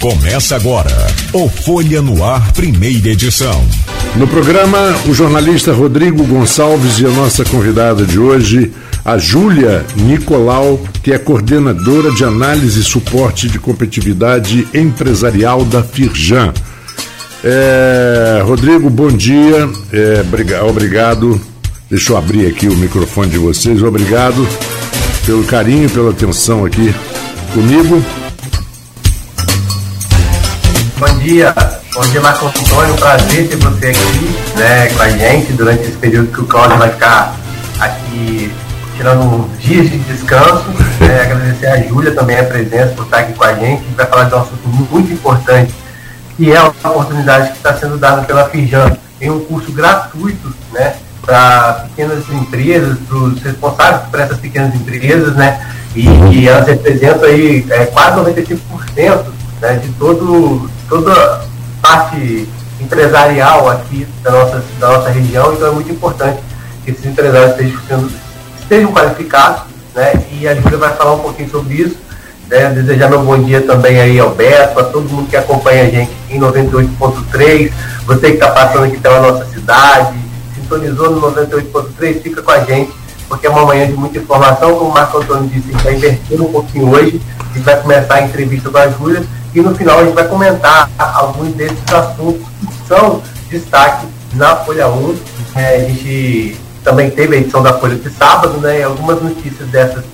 Começa agora o Folha no Ar, primeira edição. No programa, o jornalista Rodrigo Gonçalves e a nossa convidada de hoje, a Júlia Nicolau, que é coordenadora de análise e suporte de competitividade empresarial da Firjan. É, Rodrigo, bom dia. É, obrigado. Deixa eu abrir aqui o microfone de vocês. Obrigado pelo carinho, pela atenção aqui comigo. Bom dia, bom dia Marco Antônio, prazer ter você aqui né, com a gente durante esse período que o Cláudio vai ficar aqui tirando uns dias de descanso. Né, agradecer a Júlia também a presença por estar aqui com a gente. A gente vai falar de um assunto muito importante, que é a oportunidade que está sendo dada pela Fijan. Tem um curso gratuito né, para pequenas empresas, para os responsáveis por essas pequenas empresas, né? E, e elas representam aí é, quase 95% né, de todo, toda parte empresarial aqui da nossa, da nossa região, então é muito importante que esses empresários estejam, sendo, estejam qualificados, né? E a Júlia vai falar um pouquinho sobre isso. Né, desejar meu bom dia também aí ao Beto, a todo mundo que acompanha a gente em 98.3, você que está passando aqui pela nossa cidade, sintonizou no 98.3, fica com a gente, porque é uma manhã de muita informação, como o Marco Antônio disse, a gente vai inverter um pouquinho hoje, a gente vai começar a entrevista com a Júlia, e no final a gente vai comentar alguns desses assuntos que são destaque na Folha 1. É, a gente também teve a edição da Folha de sábado, né, e algumas notícias dessas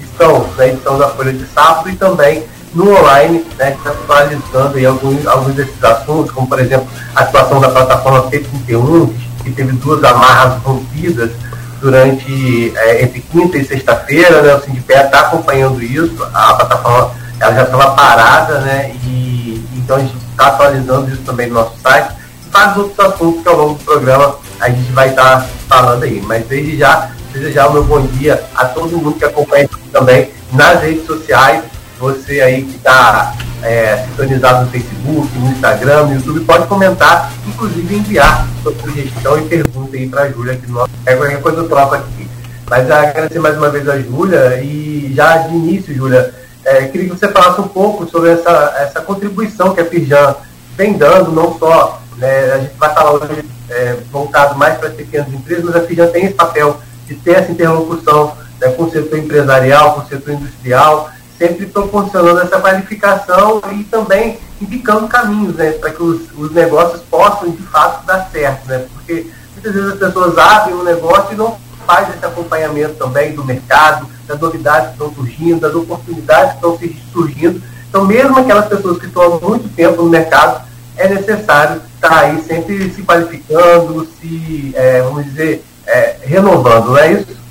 estão na edição da Folha de sábado e também no online, né, tá atualizando aí alguns, alguns desses assuntos, como por exemplo a situação da plataforma P31, que teve duas amarras rompidas durante é, entre quinta e sexta-feira, né? O Sindipé está acompanhando isso, a plataforma ela já estava parada, né? E então a gente está atualizando isso também no nosso site e vários outros assuntos que ao longo do programa a gente vai estar tá falando aí. Mas desde já, desejar o meu bom dia a todo mundo que acompanha também nas redes sociais, você aí que está é, sintonizado no Facebook, no Instagram, no YouTube, pode comentar, inclusive enviar sua sugestão e pergunta aí para a Júlia, que nós, é qualquer coisa eu troco aqui. Mas agradecer mais uma vez a Júlia e já de início, Júlia, é, queria que você falasse um pouco sobre essa, essa contribuição que a Firjan vem dando, não só, né, a gente vai falar hoje é, voltado mais para as pequenas empresas, mas a Firjan tem esse papel de ter essa interlocução né, com o setor empresarial, com o setor industrial, sempre proporcionando essa qualificação e também indicando caminhos né, para que os, os negócios possam de fato dar certo. Né, porque muitas vezes as pessoas abrem um negócio e não fazem esse acompanhamento também do mercado, das novidades que estão surgindo, das oportunidades que estão surgindo. Então, mesmo aquelas pessoas que estão há muito tempo no mercado, é necessário estar aí sempre se qualificando, se, é, vamos dizer, é, renovando, não é isso?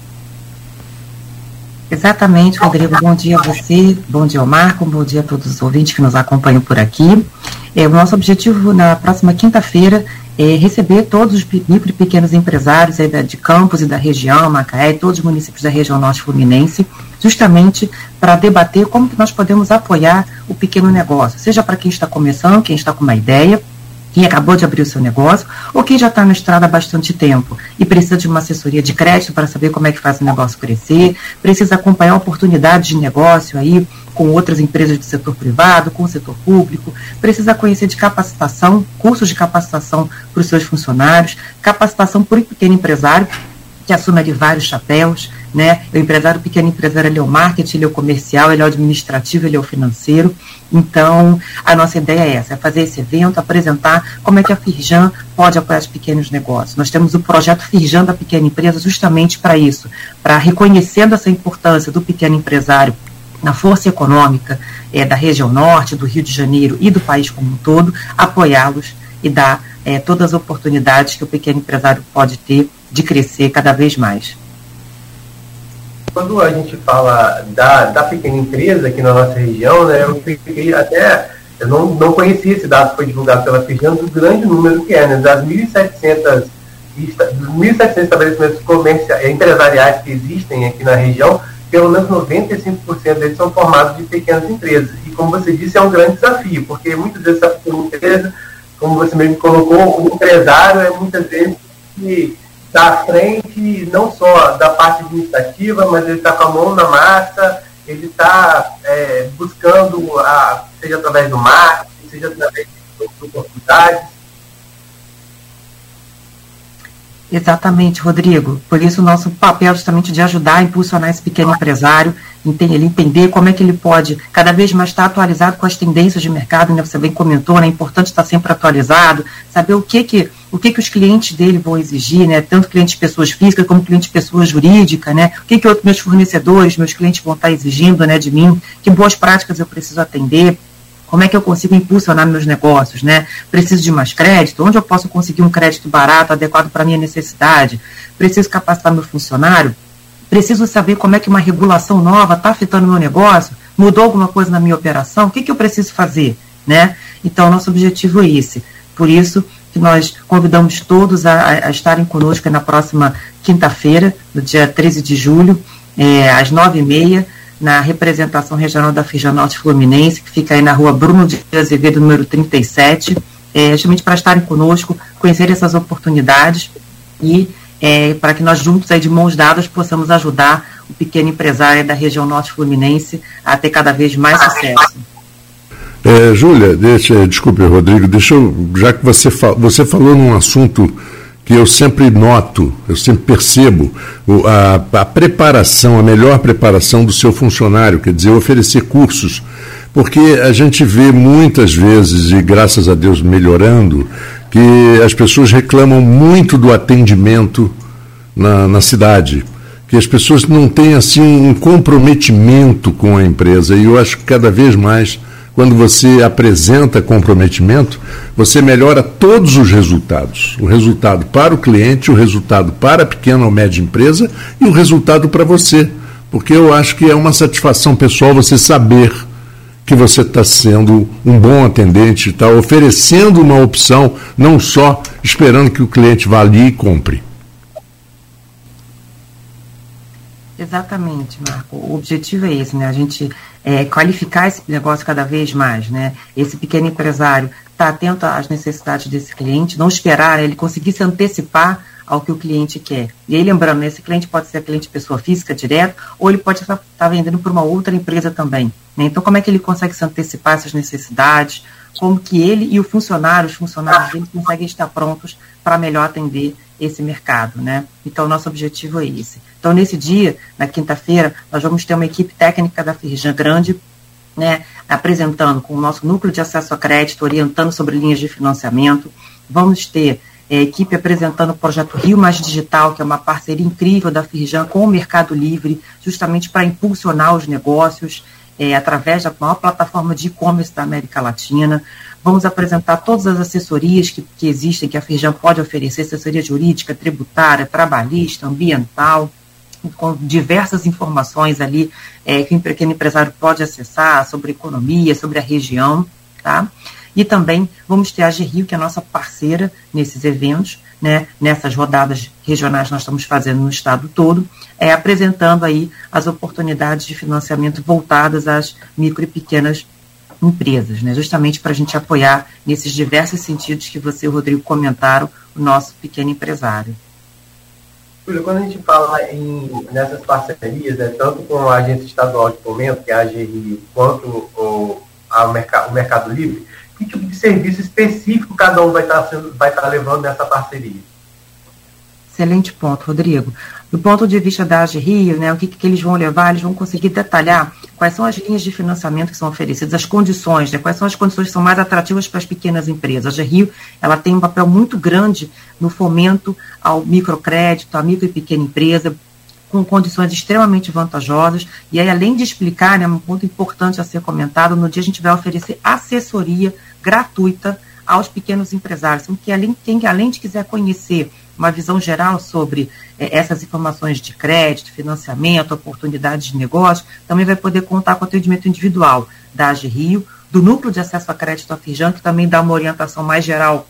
Exatamente, Rodrigo. Bom dia a você, bom dia ao Marco, bom dia a todos os ouvintes que nos acompanham por aqui. É, o nosso objetivo na próxima quinta-feira é receber todos os micro e pequenos empresários aí de Campos e da região, Macaé, todos os municípios da região norte fluminense, justamente para debater como que nós podemos apoiar o pequeno negócio, seja para quem está começando, quem está com uma ideia, quem acabou de abrir o seu negócio ou quem já está na estrada há bastante tempo e precisa de uma assessoria de crédito para saber como é que faz o negócio crescer, precisa acompanhar oportunidades de negócio aí com outras empresas do setor privado, com o setor público, precisa conhecer de capacitação, cursos de capacitação para os seus funcionários, capacitação para o pequeno empresário, que assume ali vários chapéus, né? O empresário, o pequeno empresário, ele é o marketing, ele é o comercial, ele é o administrativo, ele é o financeiro. Então, a nossa ideia é essa, é fazer esse evento, apresentar como é que a Firjan pode apoiar os pequenos negócios. Nós temos o projeto Firjan da Pequena Empresa justamente para isso, para reconhecendo essa importância do pequeno empresário na força econômica é, da região norte, do Rio de Janeiro e do país como um todo, apoiá-los e dar é, todas as oportunidades que o pequeno empresário pode ter de crescer cada vez mais. Quando a gente fala da, da pequena empresa aqui na nossa região, né, eu fiquei até. Eu não, não conhecia esse dado que foi divulgado pela Firjan, do grande número que é, né, das 1.700 1.700 estabelecimentos comerciais, empresariais que existem aqui na região, pelo menos 95% deles são formados de pequenas empresas. E como você disse, é um grande desafio, porque muitas vezes a pequena empresa, como você mesmo colocou, o empresário é muitas vezes que está à frente não só da parte administrativa, mas ele está com a mão na massa ele está é, buscando, a, seja através do marketing, seja através de oportunidades, Exatamente, Rodrigo. Por isso, o nosso papel justamente de ajudar a impulsionar esse pequeno empresário, ele entender como é que ele pode cada vez mais estar atualizado com as tendências de mercado, né? você bem comentou, né? é importante estar sempre atualizado, saber o que que, o que, que os clientes dele vão exigir, né? tanto clientes pessoas físicas como clientes pessoas jurídicas, né? o que, que outros meus fornecedores, meus clientes vão estar exigindo né, de mim, que boas práticas eu preciso atender, como é que eu consigo impulsionar meus negócios, né? Preciso de mais crédito? Onde eu posso conseguir um crédito barato, adequado para a minha necessidade? Preciso capacitar meu funcionário? Preciso saber como é que uma regulação nova está afetando meu negócio? Mudou alguma coisa na minha operação? O que, que eu preciso fazer, né? Então, nosso objetivo é esse. Por isso que nós convidamos todos a, a estarem conosco na próxima quinta-feira, no dia 13 de julho, é, às nove e meia, na representação regional da Norte Fluminense, que fica aí na rua Bruno de Azevedo, número 37, é, justamente para estarem conosco, conhecer essas oportunidades e é, para que nós juntos, aí, de mãos dadas, possamos ajudar o pequeno empresário da região Norte Fluminense a ter cada vez mais sucesso. É, Júlia, deixa, desculpe, Rodrigo, deixa eu, já que você, você falou num assunto que eu sempre noto, eu sempre percebo a, a, preparação, a melhor preparação do seu funcionário, quer dizer, oferecer cursos. Porque a gente vê muitas vezes, e graças a Deus melhorando, que as pessoas reclamam muito do atendimento na, na cidade. Que as pessoas não têm assim um comprometimento com a empresa. E eu acho que cada vez mais quando você apresenta comprometimento, você melhora todos os resultados. O resultado para o cliente, o resultado para a pequena ou média empresa e o resultado para você. Porque eu acho que é uma satisfação pessoal você saber que você está sendo um bom atendente, está oferecendo uma opção, não só esperando que o cliente vá ali e compre. Exatamente, Marco. O objetivo é esse, né? A gente é, qualificar esse negócio cada vez mais, né? Esse pequeno empresário estar tá atento às necessidades desse cliente, não esperar né? ele conseguir se antecipar ao que o cliente quer. E aí, lembrando, né, esse cliente pode ser cliente pessoa física direto, ou ele pode estar tá vendendo para uma outra empresa também. Né? Então, como é que ele consegue se antecipar essas necessidades? Como que ele e o funcionário, os funcionários dele, conseguem estar prontos para melhor atender esse mercado, né? Então, nosso objetivo é esse. Então, nesse dia, na quinta-feira, nós vamos ter uma equipe técnica da Firjan grande, né, apresentando com o nosso núcleo de acesso a crédito, orientando sobre linhas de financiamento. Vamos ter é, a equipe apresentando o projeto Rio Mais Digital, que é uma parceria incrível da Firjan com o Mercado Livre, justamente para impulsionar os negócios é, através da maior plataforma de e-commerce da América Latina. Vamos apresentar todas as assessorias que, que existem, que a Firjan pode oferecer, assessoria jurídica, tributária, trabalhista, ambiental, com diversas informações ali é, que o pequeno empresário pode acessar sobre economia, sobre a região, tá? E também vamos ter a GRIO, que é a nossa parceira nesses eventos, né, nessas rodadas regionais que nós estamos fazendo no estado todo, é, apresentando aí as oportunidades de financiamento voltadas às micro e pequenas empresas, né, justamente para a gente apoiar nesses diversos sentidos que você e o Rodrigo comentaram, o nosso pequeno empresário. Júlio, quando a gente fala em, nessas parcerias, né, tanto com a agência estadual de fomento, que é a AGRI, quanto o, o, mercado, o Mercado Livre, que tipo de serviço específico cada um vai estar, sendo, vai estar levando nessa parceria? Excelente ponto, Rodrigo. Do ponto de vista da AG Rio, né, o que, que eles vão levar, eles vão conseguir detalhar quais são as linhas de financiamento que são oferecidas, as condições, né, quais são as condições que são mais atrativas para as pequenas empresas. A AG Rio ela tem um papel muito grande no fomento ao microcrédito, à micro e pequena empresa, com condições extremamente vantajosas. E aí, além de explicar, né, um ponto importante a ser comentado, no dia a gente vai oferecer assessoria gratuita aos pequenos empresários. Então, que além, quem além de quiser conhecer uma visão geral sobre é, essas informações de crédito, financiamento, oportunidades de negócio, também vai poder contar com atendimento individual da AG Rio, do Núcleo de Acesso a Crédito Afirjan, que também dá uma orientação mais geral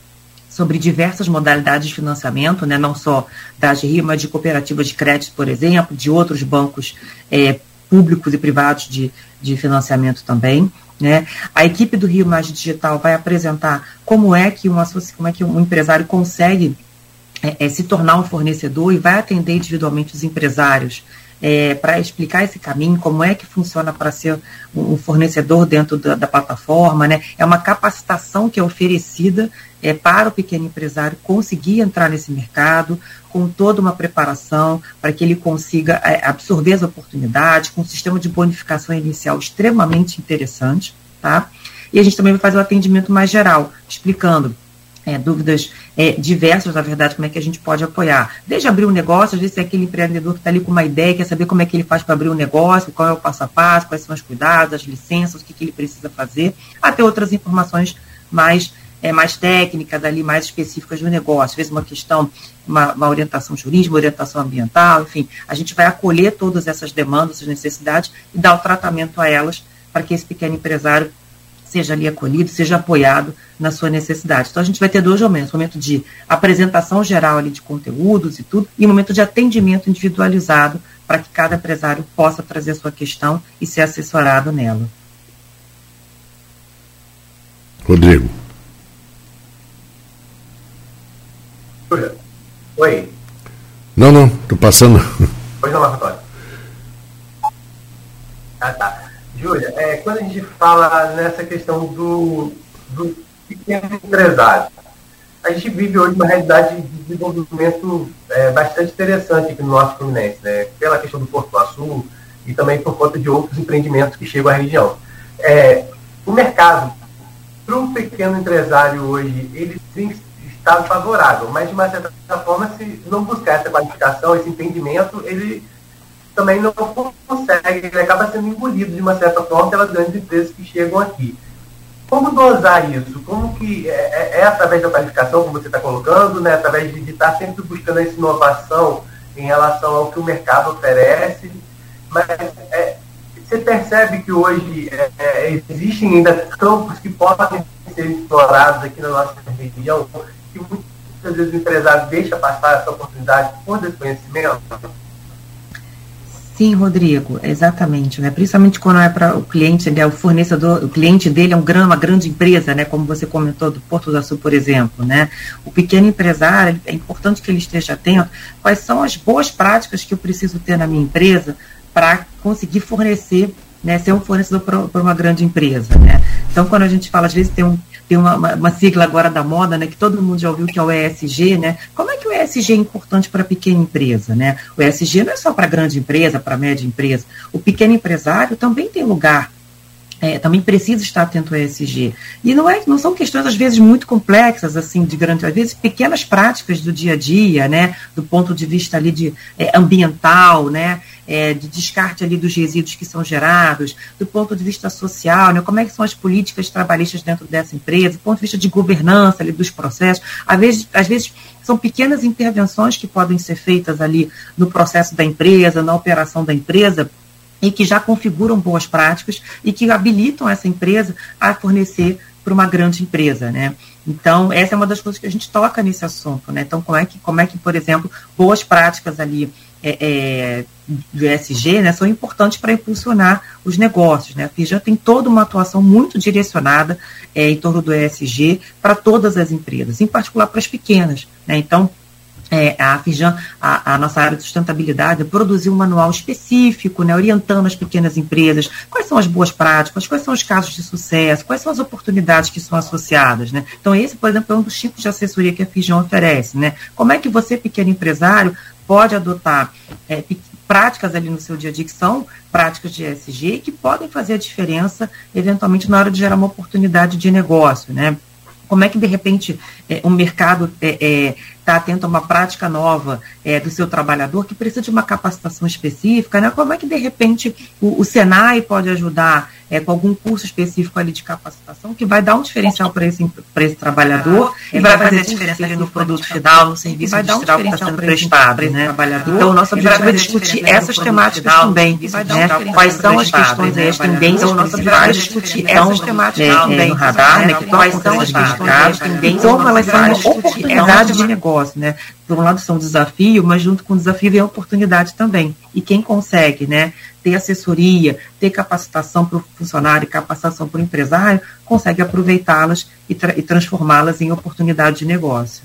sobre diversas modalidades de financiamento, né, não só da AG Rio, mas de cooperativas de crédito, por exemplo, de outros bancos é, públicos e privados de, de financiamento também. Né? A equipe do Rio Mais Digital vai apresentar como é que, uma, como é que um empresário consegue é, é, se tornar um fornecedor e vai atender individualmente os empresários é, para explicar esse caminho, como é que funciona para ser um fornecedor dentro da, da, plataforma, né? É uma capacitação que é oferecida é, para o pequeno empresário conseguir entrar nesse mercado com toda uma preparação para que ele consiga é, absorver as oportunidades, com um sistema de bonificação inicial extremamente interessante, tá? E a gente também vai fazer um atendimento mais geral, explicando é, dúvidas é, diversas, na verdade, como é que a gente pode apoiar. Desde abrir um negócio, às vezes é aquele empreendedor que está ali com uma ideia, quer saber como é que ele faz para abrir um negócio, qual é o passo a passo, quais são os cuidados, as licenças, o que, que ele precisa fazer, até outras informações mais, é, mais técnicas, ali, mais específicas do negócio. Às vezes uma questão, uma, uma orientação jurídica, uma orientação ambiental, enfim, a gente vai acolher todas essas demandas, essas necessidades e dar o tratamento a elas para que esse pequeno empresário seja ali acolhido, seja apoiado na sua necessidade. Então a gente vai ter dois momentos, momento de apresentação geral ali de conteúdos e tudo, e momento de atendimento individualizado para que cada empresário possa trazer a sua questão e ser assessorado nela. Rodrigo. Oi. Não, não, estou passando. Pois não, Marco Ah, tá. Júlia, é, quando a gente fala nessa questão do, do pequeno empresário, a gente vive hoje uma realidade de desenvolvimento é, bastante interessante aqui no nosso Fluminense, né? pela questão do Porto Sul e também por conta de outros empreendimentos que chegam à região. É, o mercado, para um pequeno empresário hoje, ele sim está favorável, mas de uma certa forma, se não buscar essa qualificação, esse entendimento, ele também não consegue, ele acaba sendo engolido de uma certa forma pelas grandes empresas que chegam aqui. Como dosar isso? Como que é, é, é através da qualificação, como você está colocando, né? através de, estar sempre buscando essa inovação em relação ao que o mercado oferece, mas é, você percebe que hoje é, é existem ainda campos que podem ser explorados aqui na nossa região, que muitas vezes o empresário deixa passar essa oportunidade por desconhecimento? Sim, Rodrigo, exatamente, né? Principalmente quando é para o cliente, né, o fornecedor, o cliente dele é um uma grande empresa, né? Como você comentou do Porto do Sul, por exemplo, né? O pequeno empresário, é importante que ele esteja atento quais são as boas práticas que eu preciso ter na minha empresa para conseguir fornecer, né? Ser um fornecedor para uma grande empresa, né? Então, quando a gente fala, às vezes tem um tem uma, uma, sigla agora da moda, né, que todo mundo já ouviu, que é o ESG, né? Como é que o ESG é importante para a pequena empresa, né? O ESG não é só para grande empresa, para média empresa. O pequeno empresário também tem lugar é, também precisa estar atento ao ESG. E não, é, não são questões, às vezes, muito complexas, assim, de grande, às vezes, pequenas práticas do dia a dia, né, do ponto de vista ali de é, ambiental, né, é, de descarte ali dos resíduos que são gerados, do ponto de vista social, né, como é que são as políticas trabalhistas dentro dessa empresa, do ponto de vista de governança ali dos processos, às vezes, às vezes são pequenas intervenções que podem ser feitas ali no processo da empresa, na operação da empresa, e que já configuram boas práticas e que habilitam essa empresa a fornecer para uma grande empresa, né? Então, essa é uma das coisas que a gente toca nesse assunto, né? Então, como é que, como é que por exemplo, boas práticas ali é, é, do ESG né, são importantes para impulsionar os negócios. Né? A Fijan tem toda uma atuação muito direcionada é, em torno do ESG para todas as empresas, em particular para as pequenas. Né? Então, é, a Fijan, a, a, nossa área de sustentabilidade, produziu um manual específico, né, orientando as pequenas empresas quais são as boas práticas, quais são os casos de sucesso, quais são as oportunidades que são associadas. Né? Então, esse, por exemplo, é um dos tipos de assessoria que a Fijan oferece. Né? Como é que você, pequeno empresário, pode adotar é, práticas ali no seu dia a dia que são práticas de ESG que podem fazer a diferença, eventualmente, na hora de gerar uma oportunidade de negócio, né? Como é que, de repente, é, o mercado está é, é, atento a uma prática nova é, do seu trabalhador que precisa de uma capacitação específica? Né? Como é que, de repente, o, o Senai pode ajudar é, com algum curso específico ali de capacitação que vai dar um diferencial para esse, esse trabalhador ah, e vai fazer a diferença no produto final, no serviço vai diferencial que está sendo prestado, né? Trabalhador, então, o nosso objetivo é discutir essas temáticas também, né? Quais são as questões e as tendências então, nosso objetivo é discutir essas temáticas também no radar, né? Quais são as questões, tendências, como elas são uma oportunidade de negócio, né? Por um lado são desafio, mas junto com o desafio vem a oportunidade também. E quem consegue, né? ter assessoria, ter capacitação para o funcionário, capacitação para o empresário, consegue aproveitá-las e, tra e transformá-las em oportunidade de negócio.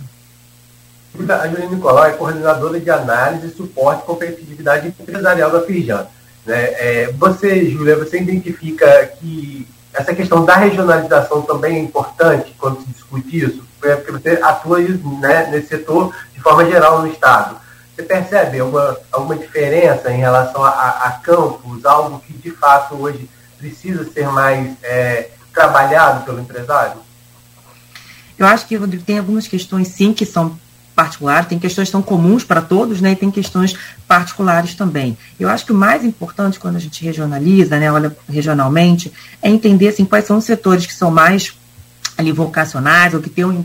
A Juliana Nicolau é coordenadora de análise, suporte e competitividade empresarial da Firjan. Né? É, você, Júlia, você identifica que essa questão da regionalização também é importante quando se discute isso? É porque você atua né, nesse setor de forma geral no Estado. Você percebe alguma, alguma diferença em relação a, a, campos, algo que de fato hoje precisa ser mais é, trabalhado pelo empresário? Eu acho que, Rodrigo, tem algumas questões, sim, que são particulares, tem questões que são comuns para todos, né, e tem questões particulares também. Eu acho que o mais importante quando a gente regionaliza, né, olha regionalmente, é entender assim, quais são os setores que são mais ali vocacionais ou que, tem um,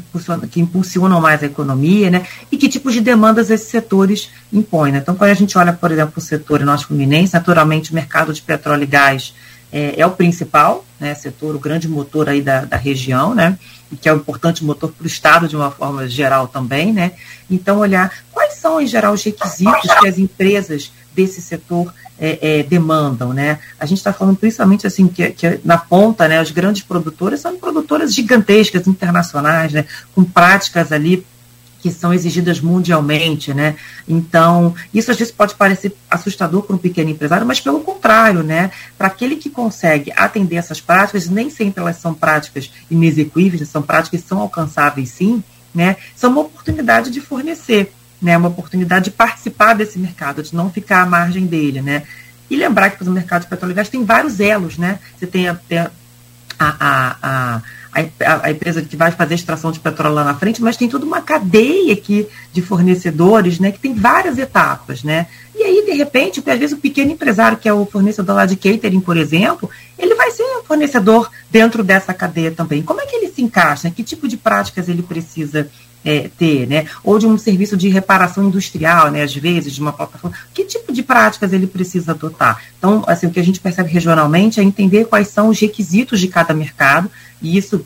que impulsionam mais a economia, né? E que tipos de demandas esses setores impõem. Né? Então, quando a gente olha, por exemplo, o setor nosso fluminense, naturalmente o mercado de petróleo e gás é, é o principal né, setor, o grande motor aí da, da região, né? E que é um importante motor para o Estado de uma forma geral também, né? Então, olhar quais são, em geral, os requisitos que as empresas desse setor é, é, demandam, né? A gente está falando principalmente assim que, que, na ponta, né? As grandes produtoras são produtoras gigantescas internacionais, né? Com práticas ali que são exigidas mundialmente, né? Então, isso às vezes pode parecer assustador para um pequeno empresário, mas pelo contrário, né? Para aquele que consegue atender essas práticas, nem sempre elas são práticas inexequíveis, são práticas que são alcançáveis sim, né? São uma oportunidade de fornecer, né? Uma oportunidade de participar desse mercado, de não ficar à margem dele, né? E lembrar que o mercado de petróleo e gás tem vários elos, né? Você tem a, a, a, a a, a, empresa que vai fazer extração de petróleo lá na frente, mas tem toda uma cadeia aqui de fornecedores, né, que tem várias etapas, né? E aí, de repente, às vezes o pequeno empresário, que é o fornecedor lá de catering, por exemplo, ele vai ser um fornecedor dentro dessa cadeia também. Como é que ele se encaixa? Que tipo de práticas ele precisa é, ter, né? Ou de um serviço de reparação industrial, né? Às vezes, de uma plataforma. Que tipo de práticas ele precisa adotar? Então, assim, o que a gente percebe regionalmente é entender quais são os requisitos de cada mercado e isso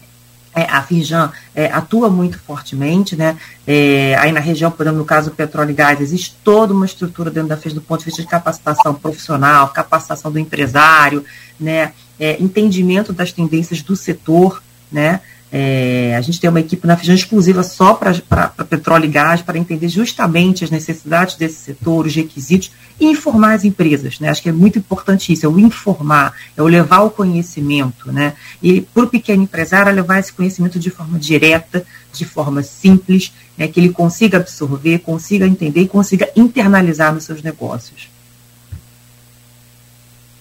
é, a Firjan é, atua muito fortemente, né? É, aí na região, por exemplo, no caso do petróleo e gás, existe toda uma estrutura dentro da Firjan do ponto de vista de capacitação profissional, capacitação do empresário, né? É, entendimento das tendências do setor, né? É, a gente tem uma equipe na Firjan exclusiva só para petróleo e gás, para entender justamente as necessidades desse setor, os requisitos, e informar as empresas. Né? Acho que é muito importante isso, é o informar, é o levar o conhecimento. Né? E para o pequeno empresário, é levar esse conhecimento de forma direta, de forma simples, né? que ele consiga absorver, consiga entender e consiga internalizar nos seus negócios.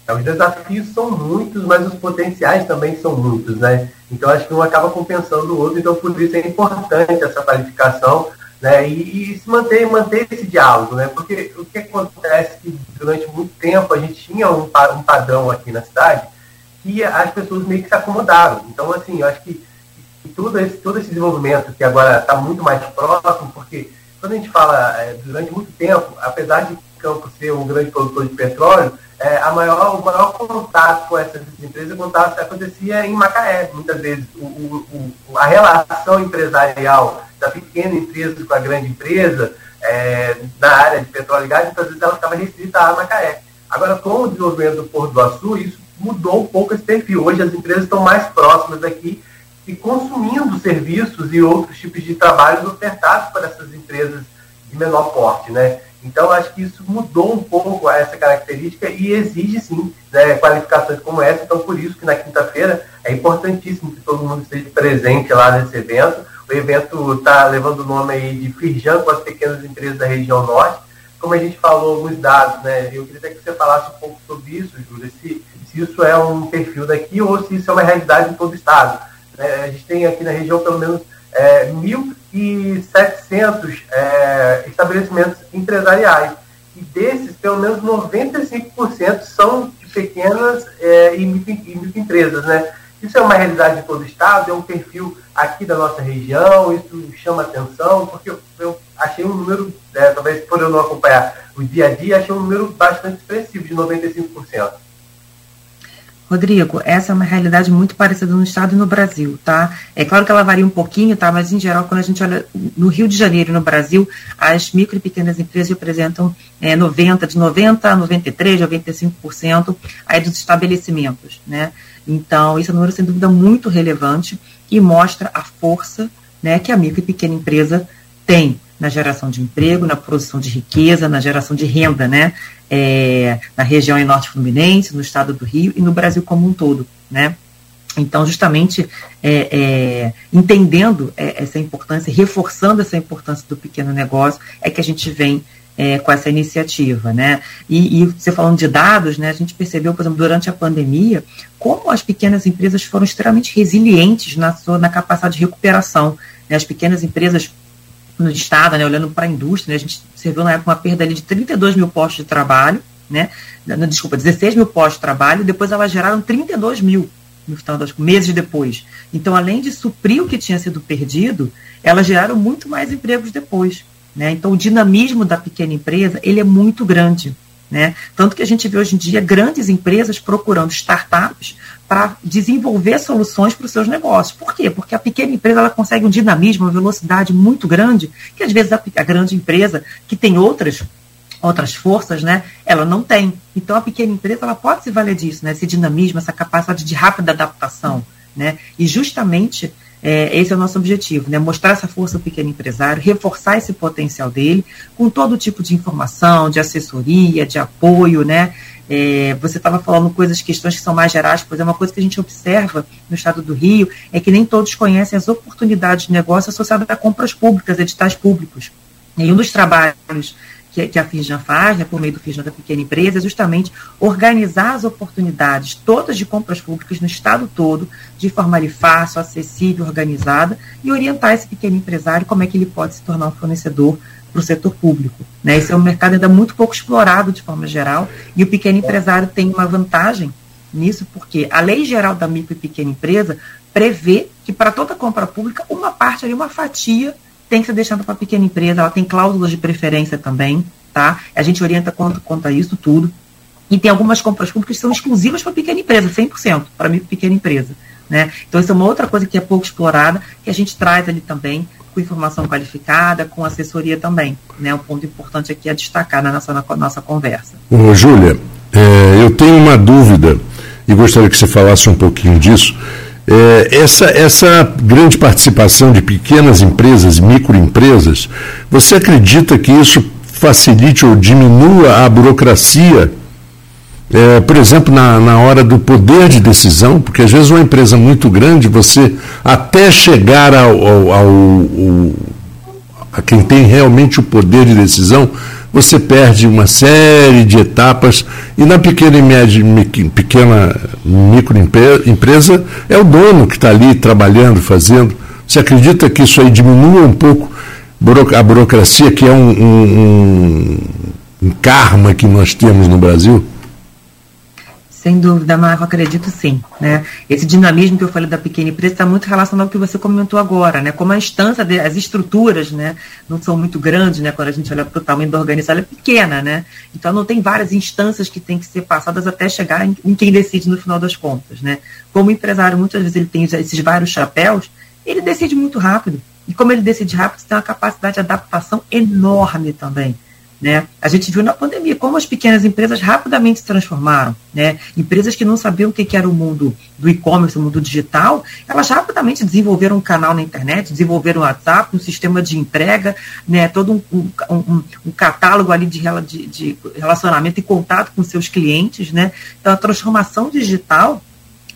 É, os desafios são muitos, mas os potenciais também são muitos, né? Então acho que um acaba compensando o outro, então por isso é importante essa qualificação, né? E, se manter, manter esse diálogo, né? Porque o que acontece que durante muito tempo a gente tinha um, um padrão aqui na cidade que as pessoas meio que se acomodaram. Então, assim, eu acho que todo esse, todo esse desenvolvimento que agora está muito mais próximo, porque quando a gente fala é, durante muito tempo, apesar de Campo ser um grande produtor de petróleo, é, a maior, o maior contato com essas empresas contato, acontecia em Macaé, muitas vezes. O, o, o, a relação empresarial da pequena empresa com a grande empresa é, na área de petróleo e gás, muitas vezes ela ficava restrita a Macaé. Agora, com o desenvolvimento do Porto do Açu, isso mudou um pouco esse perfil. Hoje as empresas estão mais próximas daqui e consumindo serviços e outros tipos de trabalhos ofertados por essas empresas de menor porte, né? Então, acho que isso mudou um pouco essa característica e exige, sim, né, qualificações como essa. Então, por isso que na quinta-feira é importantíssimo que todo mundo esteja presente lá nesse evento. O evento está levando o nome aí de Firjan com as pequenas empresas da região norte. Como a gente falou alguns dados, né, eu queria que você falasse um pouco sobre isso, Júlia, se, se isso é um perfil daqui ou se isso é uma realidade em todo o estado. É, a gente tem aqui na região pelo menos é, 1.700 é, estabelecimentos empresariais. E desses, pelo menos 95% são de pequenas é, e, microempresas. Né? Isso é uma realidade de todo o Estado, é um perfil aqui da nossa região, isso chama atenção, porque eu, eu achei um número, é, talvez por eu não acompanhar o dia a dia, achei um número bastante expressivo, de 95%. Rodrigo, essa é uma realidade muito parecida no estado e no Brasil, tá? É claro que ela varia um pouquinho, tá? Mas em geral, quando a gente olha no Rio de Janeiro e no Brasil, as micro e pequenas empresas representam é, 90, de 90 a 93, 95% aí dos estabelecimentos, né? Então, isso é um número sem dúvida muito relevante e mostra a força, né, que a micro e pequena empresa Tem na geração de emprego, na produção de riqueza, na geração de renda, né? É, na região Norte Fluminense, no estado do Rio e no Brasil como um todo, né? Então, justamente é, é, entendendo é, essa importância, reforçando essa importância do pequeno negócio, é que a gente vem é, com essa iniciativa, né? E, e, você falando de dados, né? A gente percebeu, por exemplo, durante a pandemia, como as pequenas empresas foram extremamente resilientes na sua na capacidade de recuperação. Né? As pequenas empresas no estado, né? Olhando para a indústria, né? a gente observou na época uma perda ali de 32 mil postos de trabalho, né? Desculpa, 16 mil postos de trabalho, depois elas geraram 32 mil no final das meses depois. Então, além de suprir o que tinha sido perdido, elas geraram muito mais empregos depois. Né? Então, o dinamismo da pequena empresa ele é muito grande. Né? Tanto que a gente vê hoje em dia grandes empresas procurando startups para desenvolver soluções para os seus negócios. Por quê? Porque a pequena empresa ela consegue um dinamismo, uma velocidade muito grande, que às vezes a, a grande empresa, que tem outras outras forças, né, ela não tem. Então a pequena empresa ela pode se valer disso, né, esse dinamismo, essa capacidade de rápida adaptação, né, e justamente é, esse é o nosso objetivo, né? mostrar essa força do pequeno empresário, reforçar esse potencial dele com todo tipo de informação, de assessoria, de apoio, né? É, você estava falando coisas, questões que são mais gerais, pois é uma coisa que a gente observa no estado do Rio é que nem todos conhecem as oportunidades de negócio associadas a compras públicas, editais públicos. E um dos trabalhos que, que a FISJAN faz, né, por meio do FISJAN da pequena empresa, é justamente organizar as oportunidades todas de compras públicas no estado todo, de forma ali fácil, acessível, organizada, e orientar esse pequeno empresário como é que ele pode se tornar um fornecedor para o setor público. Né? Esse é um mercado ainda muito pouco explorado de forma geral, e o pequeno empresário tem uma vantagem nisso, porque a lei geral da micro e pequena empresa prevê que para toda compra pública, uma parte ali, uma fatia tem que ser deixada para a pequena empresa, ela tem cláusulas de preferência também, tá? A gente orienta quanto, quanto a isso tudo. E tem algumas compras públicas que são exclusivas para pequena empresa, 100%, para mim, pequena empresa. Né? Então, isso é uma outra coisa que é pouco explorada, que a gente traz ali também, com informação qualificada, com assessoria também. Né? Um ponto importante aqui a destacar na nossa, na nossa conversa. Ô, Júlia, é, eu tenho uma dúvida e gostaria que você falasse um pouquinho disso. É, essa, essa grande participação de pequenas empresas, microempresas, você acredita que isso facilite ou diminua a burocracia, é, por exemplo, na, na hora do poder de decisão? Porque às vezes uma empresa muito grande, você até chegar ao, ao, ao, ao a quem tem realmente o poder de decisão, você perde uma série de etapas e na pequena e média, pequena microempresa é o dono que está ali trabalhando, fazendo. Você acredita que isso aí diminua um pouco a burocracia, que é um, um, um karma que nós temos no Brasil? Sem dúvida, Marco, acredito sim. Né? Esse dinamismo que eu falei da pequena empresa está muito relacionado ao que você comentou agora, né? Como a instância, de, as estruturas né, não são muito grandes, né? Quando a gente olha para o tamanho da organização, ela é pequena, né? Então não tem várias instâncias que têm que ser passadas até chegar em, em quem decide no final das contas. Né? Como empresário, muitas vezes ele tem esses vários chapéus, ele decide muito rápido. E como ele decide rápido, tem uma capacidade de adaptação enorme também. Né? A gente viu na pandemia como as pequenas empresas rapidamente se transformaram. Né? Empresas que não sabiam o que era o mundo do e-commerce, o mundo digital, elas rapidamente desenvolveram um canal na internet, desenvolveram um WhatsApp, um sistema de entrega, né? todo um, um, um, catálogo ali de, de, de, relacionamento e contato com seus clientes. Né? Então, a transformação digital,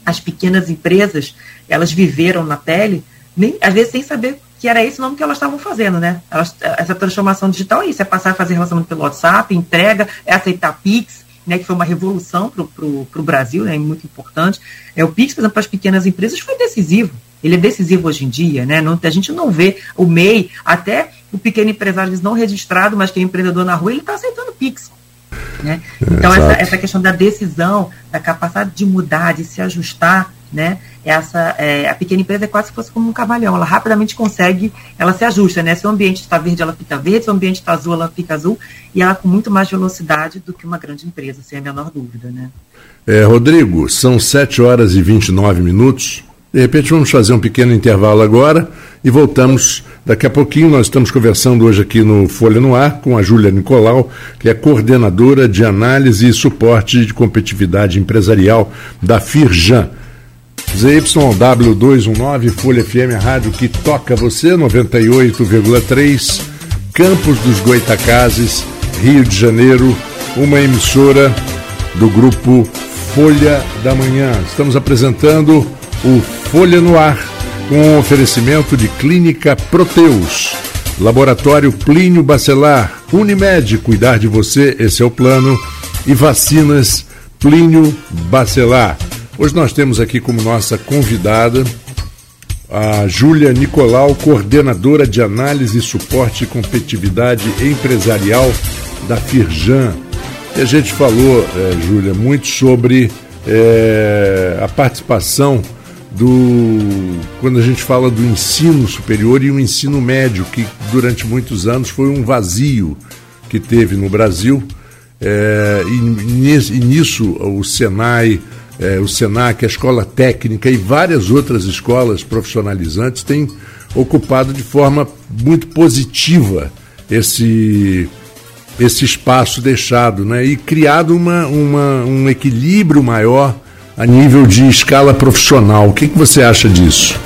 as pequenas empresas, elas viveram na pele, nem, às vezes sem saber que era esse o nome que elas estavam fazendo, né? Elas, essa transformação digital é isso, é passar a fazer relacionamento pelo WhatsApp, entrega, é aceitar Pix, né, que foi uma revolução para o Brasil, né, muito importante. É, o Pix, por exemplo, para as pequenas empresas foi decisivo. Ele é decisivo hoje em dia, né? Não, a gente não vê o MEI, até o pequeno empresário não registrado, mas que é empreendedor na rua, ele está aceitando Pix. Né? Então, essa, essa questão da decisão, da capacidade de mudar, de se ajustar, né? Essa, é, a pequena empresa é quase se fosse como um cavalhão, ela rapidamente consegue, ela se ajusta, né? Se o ambiente está verde, ela fica verde, se o ambiente está azul, ela fica azul, e ela com muito mais velocidade do que uma grande empresa, sem a menor dúvida, né? É, Rodrigo, são 7 horas e 29 minutos. De repente vamos fazer um pequeno intervalo agora e voltamos daqui a pouquinho. Nós estamos conversando hoje aqui no Folha no Ar com a Júlia Nicolau, que é coordenadora de análise e suporte de competitividade empresarial da Firjan. ZYW219, Folha FM, a rádio que toca você, 98,3, Campos dos Goitacazes, Rio de Janeiro, uma emissora do grupo Folha da Manhã. Estamos apresentando o Folha no Ar, com um oferecimento de Clínica Proteus, Laboratório Plínio Bacelar, Unimed, cuidar de você, esse é o plano, e vacinas Plínio Bacelar. Hoje nós temos aqui como nossa convidada a Júlia Nicolau, coordenadora de análise, suporte e competitividade empresarial da Firjan. E a gente falou, é, Júlia, muito sobre é, a participação do quando a gente fala do ensino superior e o ensino médio, que durante muitos anos foi um vazio que teve no Brasil. É, e, e nisso o Senai, é, o SENAC, a Escola Técnica e várias outras escolas profissionalizantes têm ocupado de forma muito positiva esse, esse espaço deixado né? e criado uma, uma, um equilíbrio maior a nível de escala profissional. O que, que você acha disso?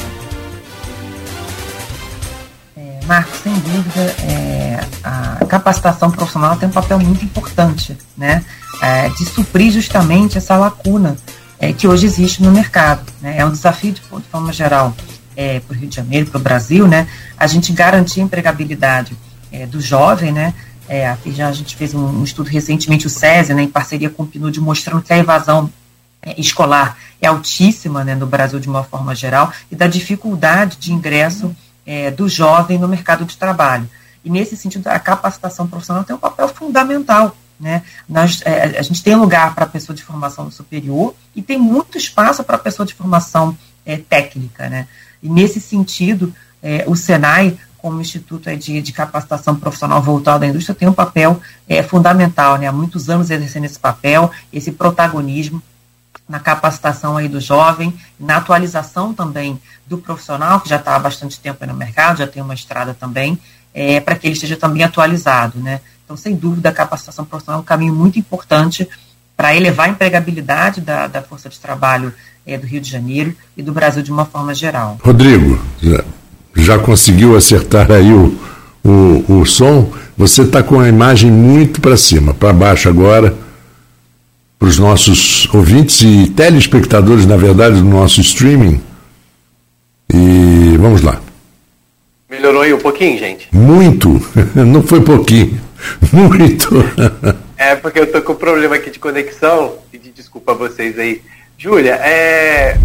É, Marcos, sem dúvida, é, a capacitação profissional tem um papel muito importante né? É, de suprir justamente essa lacuna é, que hoje existe no mercado. Né? É um desafio, de, de forma geral, é, para o Rio de Janeiro, para o Brasil, né? a gente garantir a empregabilidade é, do jovem. Né? É, a, a gente fez um, um, estudo recentemente, o SESI, né, em parceria com o PNUD, mostrando que a evasão é, escolar é altíssima né, no Brasil de uma forma geral e da dificuldade de ingresso é, do jovem no mercado de trabalho. E nesse sentido, a capacitação profissional tem um papel fundamental né? Nós, é, a gente tem lugar para a pessoa de formação superior e tem muito espaço para a pessoa de formação é, técnica. Né? E nesse sentido, é, o Senai, como Instituto de, de, Capacitação Profissional voltado à indústria, tem um papel é, fundamental. Né? Há muitos anos exercendo esse papel, esse protagonismo na capacitação aí do jovem, na atualização também do profissional, que já está há bastante tempo no mercado, já tem uma estrada também, é, para que ele esteja também atualizado. Né? Então, sem dúvida, a capacitação profissional é um caminho muito importante para elevar a empregabilidade da, da força de trabalho é, do Rio de Janeiro e do Brasil de uma forma geral. Rodrigo, já, já conseguiu acertar aí o, o, o som? Você está com a imagem muito para cima, para baixo agora, para os nossos ouvintes e telespectadores, na verdade, do nosso streaming. E vamos lá. Melhorou aí um pouquinho, gente? Muito, não foi pouquinho. Muito. É porque eu tô com problema aqui de conexão. Pedi desculpa a vocês aí. Júlia, é,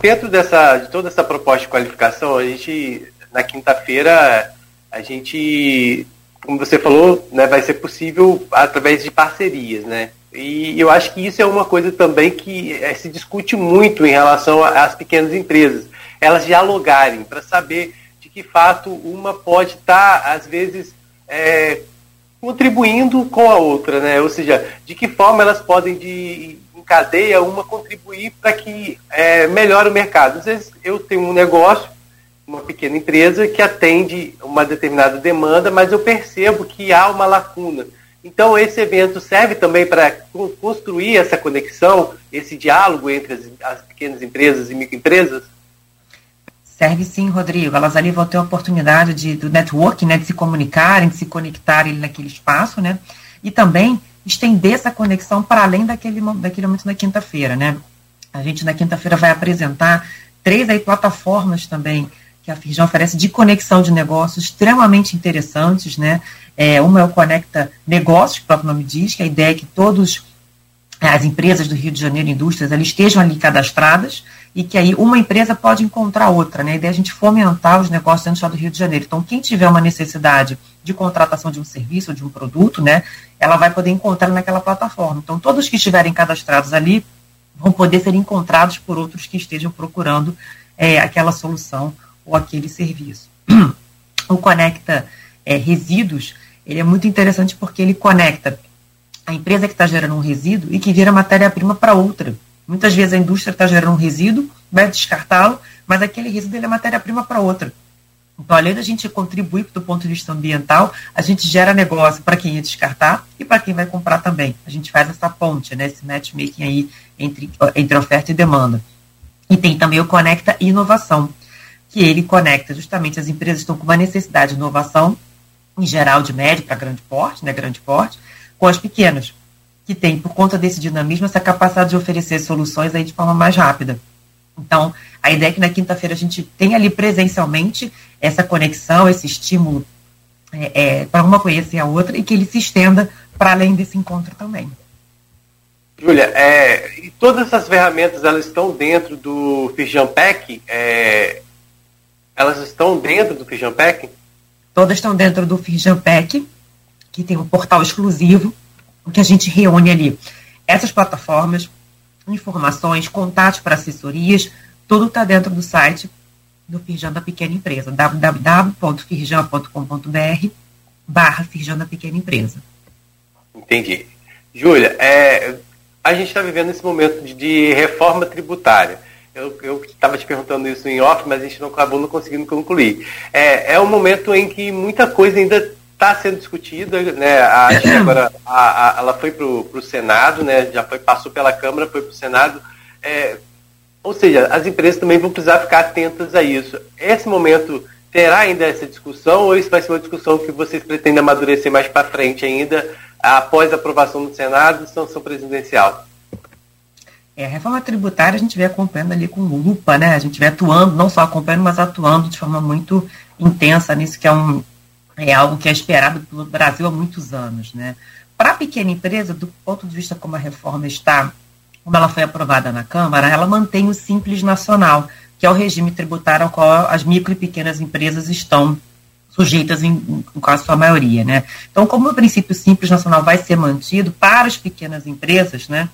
dentro dessa, de toda essa proposta de qualificação, a gente, na quinta-feira, a gente, como você falou, né, vai ser possível através de parcerias, né? E eu acho que isso é uma coisa também que é, se discute muito em relação às pequenas empresas. Elas dialogarem para saber de que fato uma pode estar, tá, às vezes, é, contribuindo com a outra, né? Ou seja, de que forma elas podem de em cadeia uma contribuir para que é, melhore o mercado. Às vezes eu tenho um negócio, uma pequena empresa que atende uma determinada demanda, mas eu percebo que há uma lacuna. Então esse evento serve também para construir essa conexão, esse diálogo entre as, as pequenas empresas e microempresas. Serve sim, Rodrigo. Elas ali vão ter a oportunidade de, do network, né, de se comunicarem, de se conectarem naquele espaço, né? E também estender essa conexão para além daquele, daquele momento da quinta-feira, né? A gente na quinta-feira vai apresentar três aí plataformas também que a Firjan oferece de conexão de negócios extremamente interessantes, né? É, uma é o Conecta Negócios, que o próprio nome diz, que a ideia é que todos as empresas do Rio de Janeiro, indústrias, elas estejam ali cadastradas, e que aí uma empresa pode encontrar outra, né? A ideia é a gente fomentar os negócios dentro do estado do Rio de Janeiro. Então, quem tiver uma necessidade de contratação de um serviço ou de um produto, né, ela vai poder encontrar naquela plataforma. Então, todos que estiverem cadastrados ali vão poder ser encontrados por outros que estejam procurando é, aquela solução ou aquele serviço. O Conecta é, Resíduos, ele é muito interessante porque ele conecta a empresa que está gerando um resíduo e que vira matéria-prima para outra. Muitas vezes a indústria está gerando um resíduo, vai descartá-lo, mas aquele resíduo é matéria-prima para outra. Então, além da gente contribuir do ponto de vista ambiental, a gente gera negócio para quem ia descartar e para quem vai comprar também. A gente faz essa ponte, né, esse matchmaking aí entre, entre oferta e demanda. E tem também o Conecta Inovação, que ele conecta justamente as empresas que estão com uma necessidade de inovação, em geral de médio para grande porte, né, grande porte, com as pequenas, que têm, por conta desse dinamismo, essa capacidade de oferecer soluções aí de forma mais rápida. Então, a ideia é que na quinta-feira a gente tenha ali presencialmente essa conexão, esse estímulo é, é, para uma conhecer a outra e que ele se estenda para além desse encontro também. Júlia, é, e todas essas ferramentas elas estão dentro do Fijampec? É, elas estão dentro do Fijampec? Todas estão dentro do Fijampec, que tem um portal exclusivo, que a gente reúne ali essas plataformas, informações, contatos para assessorias, tudo está dentro do site do Firjan da Pequena Empresa, www.firjan.com.br barra Firjan da Pequena Empresa. Entendi. Júlia, é, a gente está vivendo esse momento de, de reforma tributária. Eu estava te perguntando isso em off, mas a gente não acabou não conseguindo concluir. É, é um momento em que muita coisa ainda está sendo discutida, né? A, agora a, a, ela foi para o Senado, né? Já foi, passou pela Câmara, foi para o Senado. É, ou seja, as empresas também vão precisar ficar atentas a isso. Esse momento terá ainda essa discussão ou isso vai ser uma discussão que vocês pretendem amadurecer mais para frente ainda, após a aprovação do Senado e sanção presidencial? É, a reforma tributária a gente vem acompanhando ali com lupa, né? A gente vem atuando, não só acompanhando, mas atuando de forma muito intensa nisso, que é, um, é algo que é esperado pelo Brasil há muitos anos, né? Para a pequena empresa, do ponto de vista como a reforma está, como ela foi aprovada na Câmara, ela mantém o Simples Nacional, que é o regime tributário ao qual as micro e pequenas empresas estão sujeitas em, em quase sua maioria, né? Então, como o princípio Simples Nacional vai ser mantido para as pequenas empresas, né?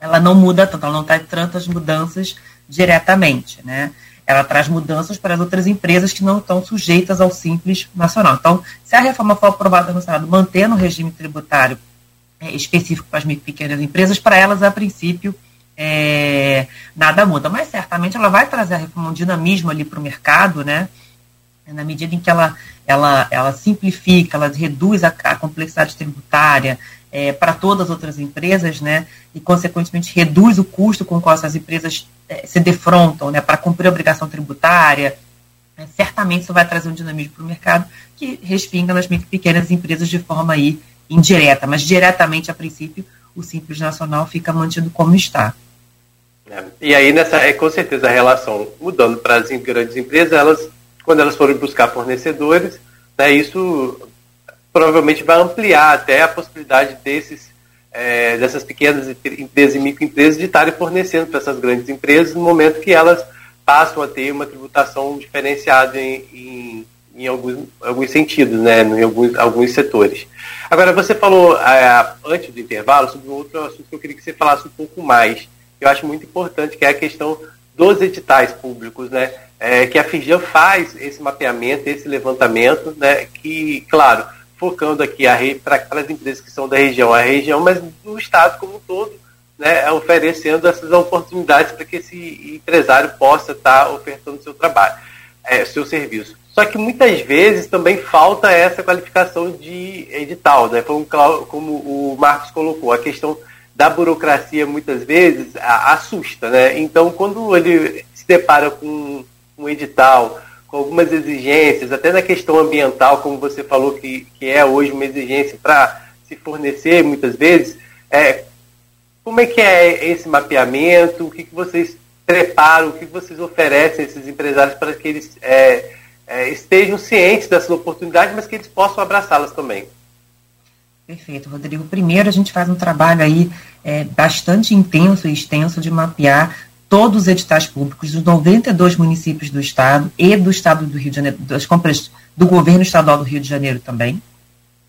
ela não muda tanto, ela não traz tantas mudanças diretamente, né? Ela traz mudanças para as outras empresas que não estão sujeitas ao Simples Nacional. Então, se a reforma for aprovada no Senado, mantendo o regime tributário é, específico para as micro e pequenas empresas, para elas, a princípio, é, nada muda. Mas certamente ela vai trazer a reforma um dinamismo ali para o mercado, né? Na medida em que ela, ela, ela simplifica, ela reduz a, a complexidade tributária, é, para todas as outras empresas, né, e consequentemente reduz o custo com o qual essas empresas é, se defrontam, né, para cumprir a obrigação tributária, é, certamente isso vai trazer um dinamismo para o mercado que respinga nas micro pequenas empresas de forma aí indireta, mas diretamente a princípio o Simples Nacional fica mantido como está. É, e aí nessa é com certeza a relação mudando para as grandes empresas, elas quando elas forem buscar fornecedores, né, isso provavelmente vai ampliar até a possibilidade desses, é, dessas pequenas empresas e microempresas de estarem fornecendo para essas grandes empresas no momento que elas passam a ter uma tributação diferenciada em, em, em alguns, alguns sentidos, né, em alguns, alguns setores. Agora, você falou é, antes do intervalo sobre um outro assunto que eu queria que você falasse um pouco mais, eu acho muito importante, que é a questão dos editais públicos, né, é, que a FIJAN faz esse mapeamento, esse levantamento, né, que, claro, focando aqui para as empresas que são da região, a região, mas do Estado como um todo, né, oferecendo essas oportunidades para que esse empresário possa estar tá ofertando seu trabalho, é, seu serviço. Só que muitas vezes também falta essa qualificação de edital, né, como, como o Marcos colocou, a questão da burocracia muitas vezes assusta, né? Então, quando ele se depara com um edital, com algumas exigências, até na questão ambiental, como você falou que, que é hoje uma exigência para se fornecer muitas vezes, é, como é que é esse mapeamento, o que, que vocês preparam, o que vocês oferecem a esses empresários para que eles é, é, estejam cientes dessas oportunidades, mas que eles possam abraçá-las também. Perfeito, Rodrigo. Primeiro, a gente faz um trabalho aí é, bastante intenso e extenso de mapear todos os editais públicos dos 92 municípios do estado e do estado do Rio de Janeiro, das compras do governo estadual do Rio de Janeiro também.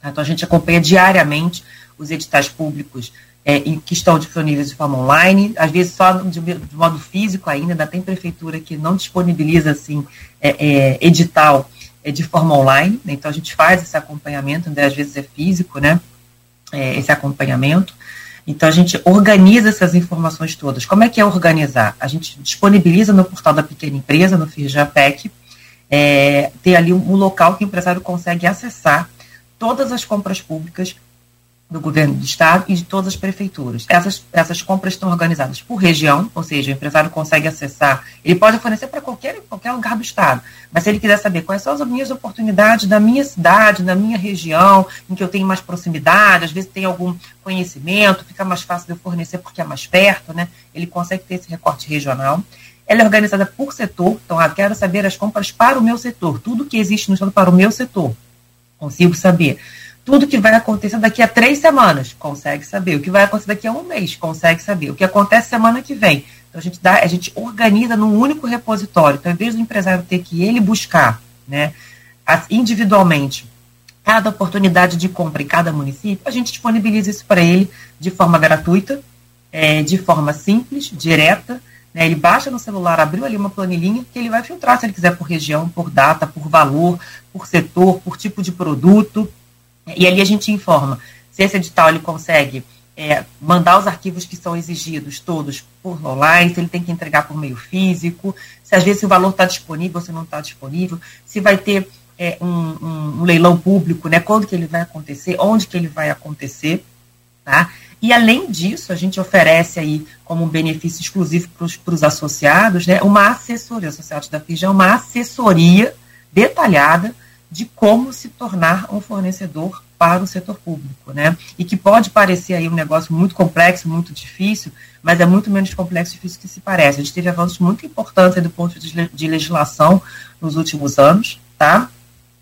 Tá? Então a gente acompanha diariamente os editais públicos é, que estão disponíveis de forma online, às vezes só de, de, modo físico ainda, ainda tem prefeitura que não disponibiliza assim é, é, edital é, de forma online, né? então a gente faz esse acompanhamento, né? às vezes é físico, né? É, esse acompanhamento. Então, a gente organiza essas informações todas. Como é que é organizar? A gente disponibiliza no portal da pequena empresa, no FIRJAPEC, é, tem ali um, um local que o empresário consegue acessar todas as compras públicas do governo do estado e de todas as prefeituras. Essas, essas compras estão organizadas por região, ou seja, o empresário consegue acessar, ele pode fornecer para qualquer, qualquer lugar do estado, mas se ele quiser saber quais são as minhas oportunidades da minha cidade, da minha região, em que eu tenho mais proximidade, às vezes tem algum conhecimento, fica mais fácil de eu fornecer porque é mais perto, né? ele consegue ter esse recorte regional. Ela é organizada por setor, então ah, quero saber as compras para o meu setor, tudo que existe no estado para o meu setor, consigo saber tudo que vai acontecer daqui a três semanas, consegue saber. O que vai acontecer daqui a um mês, consegue saber. O que acontece semana que vem. Então a gente dá, a gente organiza num único repositório. Então, em vez do empresário ter que ele buscar, né, individualmente, cada oportunidade de compra em cada município, a gente disponibiliza isso para ele de forma gratuita, é, de forma simples, direta. Né, ele baixa no celular, abriu ali uma planilhinha que ele vai filtrar se ele quiser por região, por data, por valor, por setor, por tipo de produto. E ali a gente informa se esse edital ele consegue é, mandar os arquivos que são exigidos todos por online, se ele tem que entregar por meio físico, se às vezes o valor está disponível ou se não está disponível, se vai ter é, um, um, um, leilão público, né, quando que ele vai acontecer, onde que ele vai acontecer, tá? E além disso, a gente oferece aí como um benefício exclusivo para os associados, né, uma assessoria, associados da FIJA, uma assessoria detalhada de como se tornar um fornecedor para o setor público, né? E que pode parecer aí um negócio muito complexo, muito difícil, mas é muito menos complexo e difícil que se parece. A gente teve avanços muito importantes do ponto de legislação nos últimos anos, tá?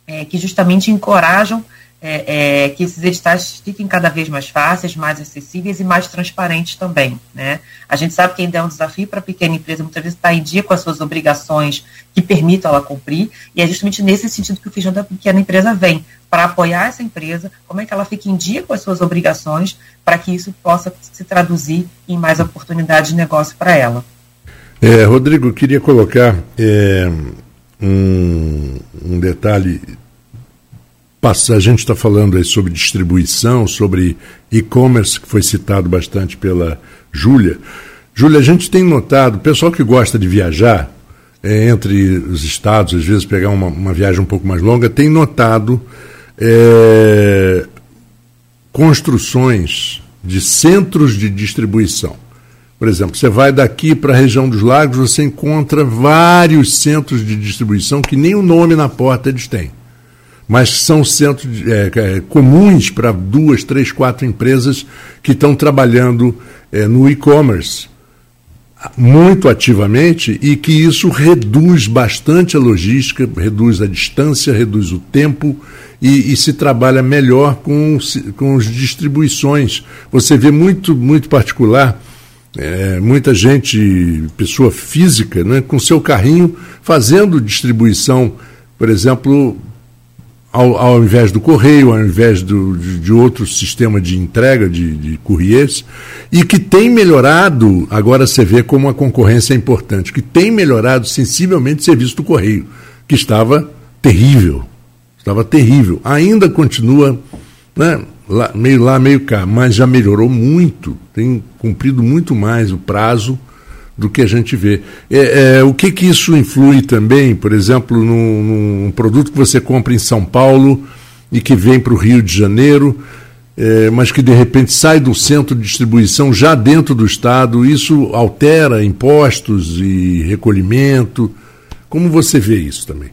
É, que justamente encorajam é, é, que esses editais fiquem cada vez mais fáceis, mais acessíveis e mais transparentes também. Né? A gente sabe que ainda é um desafio para a pequena empresa, muitas vezes estar em dia com as suas obrigações que permitam ela cumprir, e é justamente nesse sentido que o Feijão da Pequena Empresa vem, para apoiar essa empresa, como é que ela fica em dia com as suas obrigações, para que isso possa se traduzir em mais oportunidades de negócio para ela. É, Rodrigo, queria colocar é, um, um detalhe a gente está falando aí sobre distribuição, sobre e-commerce, que foi citado bastante pela Júlia. Júlia, a gente tem notado, o pessoal que gosta de viajar é, entre os estados, às vezes pegar uma, uma, viagem um pouco mais longa, tem notado é, construções de centros de distribuição. Por exemplo, você vai daqui para a região dos lagos, você encontra vários centros de distribuição que nem o nome na porta eles têm mas são centros é, é, comuns para duas, três, quatro empresas que estão trabalhando é, no e-commerce muito ativamente e que isso reduz bastante a logística, reduz a distância, reduz o tempo e, e se trabalha melhor com, com as distribuições. Você vê muito, muito particular. É, muita gente, pessoa física, né, com seu carrinho fazendo distribuição, por exemplo, ao, ao invés do correio, ao invés do, de, de outro sistema de entrega de, de e que tem melhorado, agora você vê como a concorrência é importante, que tem melhorado sensivelmente o serviço do correio, que estava terrível. Estava terrível. Ainda continua né, lá, meio lá, meio cá, mas já melhorou muito, tem cumprido muito mais o prazo do que a gente vê. É, é, o que, que isso influi também, por exemplo, num, num, produto que você compra em São Paulo e que vem para o Rio de Janeiro, é, mas que de repente sai do centro de distribuição já dentro do Estado, isso altera impostos e recolhimento. Como você vê isso também?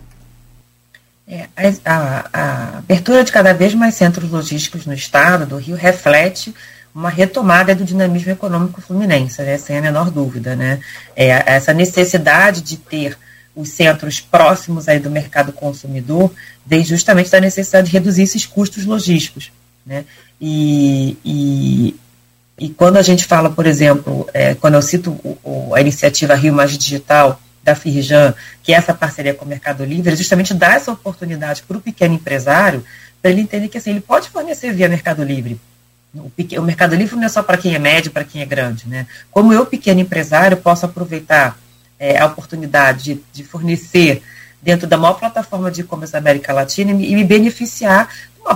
É, a, a, a abertura de cada vez mais centros logísticos no Estado do Rio reflete uma retomada do dinamismo econômico fluminense, né, sem a menor dúvida. Né? É, essa necessidade de ter os centros próximos aí do mercado consumidor vem justamente da necessidade de reduzir esses custos logísticos. Né? E, e, e quando a gente fala, por exemplo, é, quando eu cito o, o, a iniciativa Rio Mais Digital, da Firjan, que é essa parceria com o Mercado Livre, é justamente dar essa oportunidade para o pequeno empresário, para ele entender que assim, ele pode fornecer via Mercado Livre, o, o Mercado Livre não é só para quem é médio, para quem é grande. Né? Como eu, pequeno empresário, posso aproveitar é, a oportunidade de, de, fornecer dentro da maior plataforma de e-commerce da América Latina e, e me beneficiar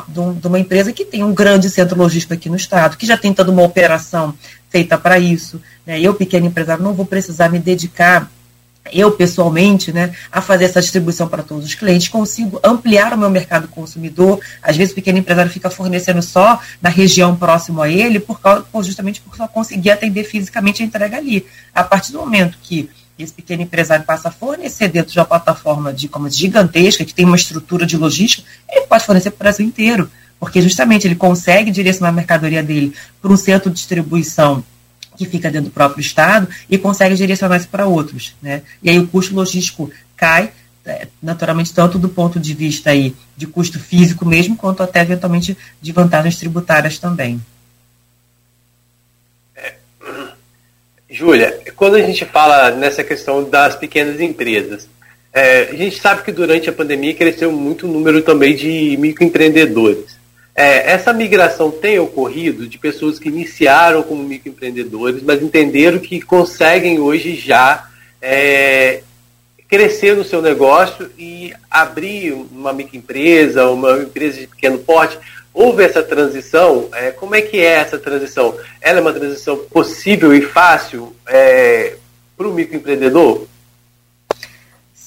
de uma, de uma, empresa que tem um grande centro logístico aqui no estado, que já tem toda uma operação feita para isso. Né? Eu, pequeno empresário, não vou precisar me dedicar eu pessoalmente, né, a fazer essa distribuição para todos os clientes, consigo ampliar o meu mercado consumidor. Às vezes o pequeno empresário fica fornecendo só na região próximo a ele, por causa, justamente por só conseguir atender fisicamente a entrega ali. A partir do momento que esse pequeno empresário passa a fornecer dentro de uma plataforma de e-commerce gigantesca, que tem uma estrutura de logística, ele pode fornecer para o Brasil inteiro, porque justamente ele consegue direcionar a mercadoria dele para um centro de distribuição que fica dentro do próprio Estado e consegue direcionar isso para outros. Né? E aí o custo logístico cai, é, naturalmente, tanto do ponto de vista aí de custo físico mesmo, quanto até eventualmente de vantagens tributárias também. É, Júlia, quando a gente fala nessa questão das pequenas empresas, é, a gente sabe que durante a pandemia cresceu muito o número também de microempreendedores. É, essa migração tem ocorrido de pessoas que iniciaram como microempreendedores, mas entenderam que conseguem hoje já é, crescer no seu negócio e abrir uma microempresa, uma empresa de pequeno porte. Houve essa transição? É, como é que é essa transição? Ela é uma transição possível e fácil é, para o microempreendedor?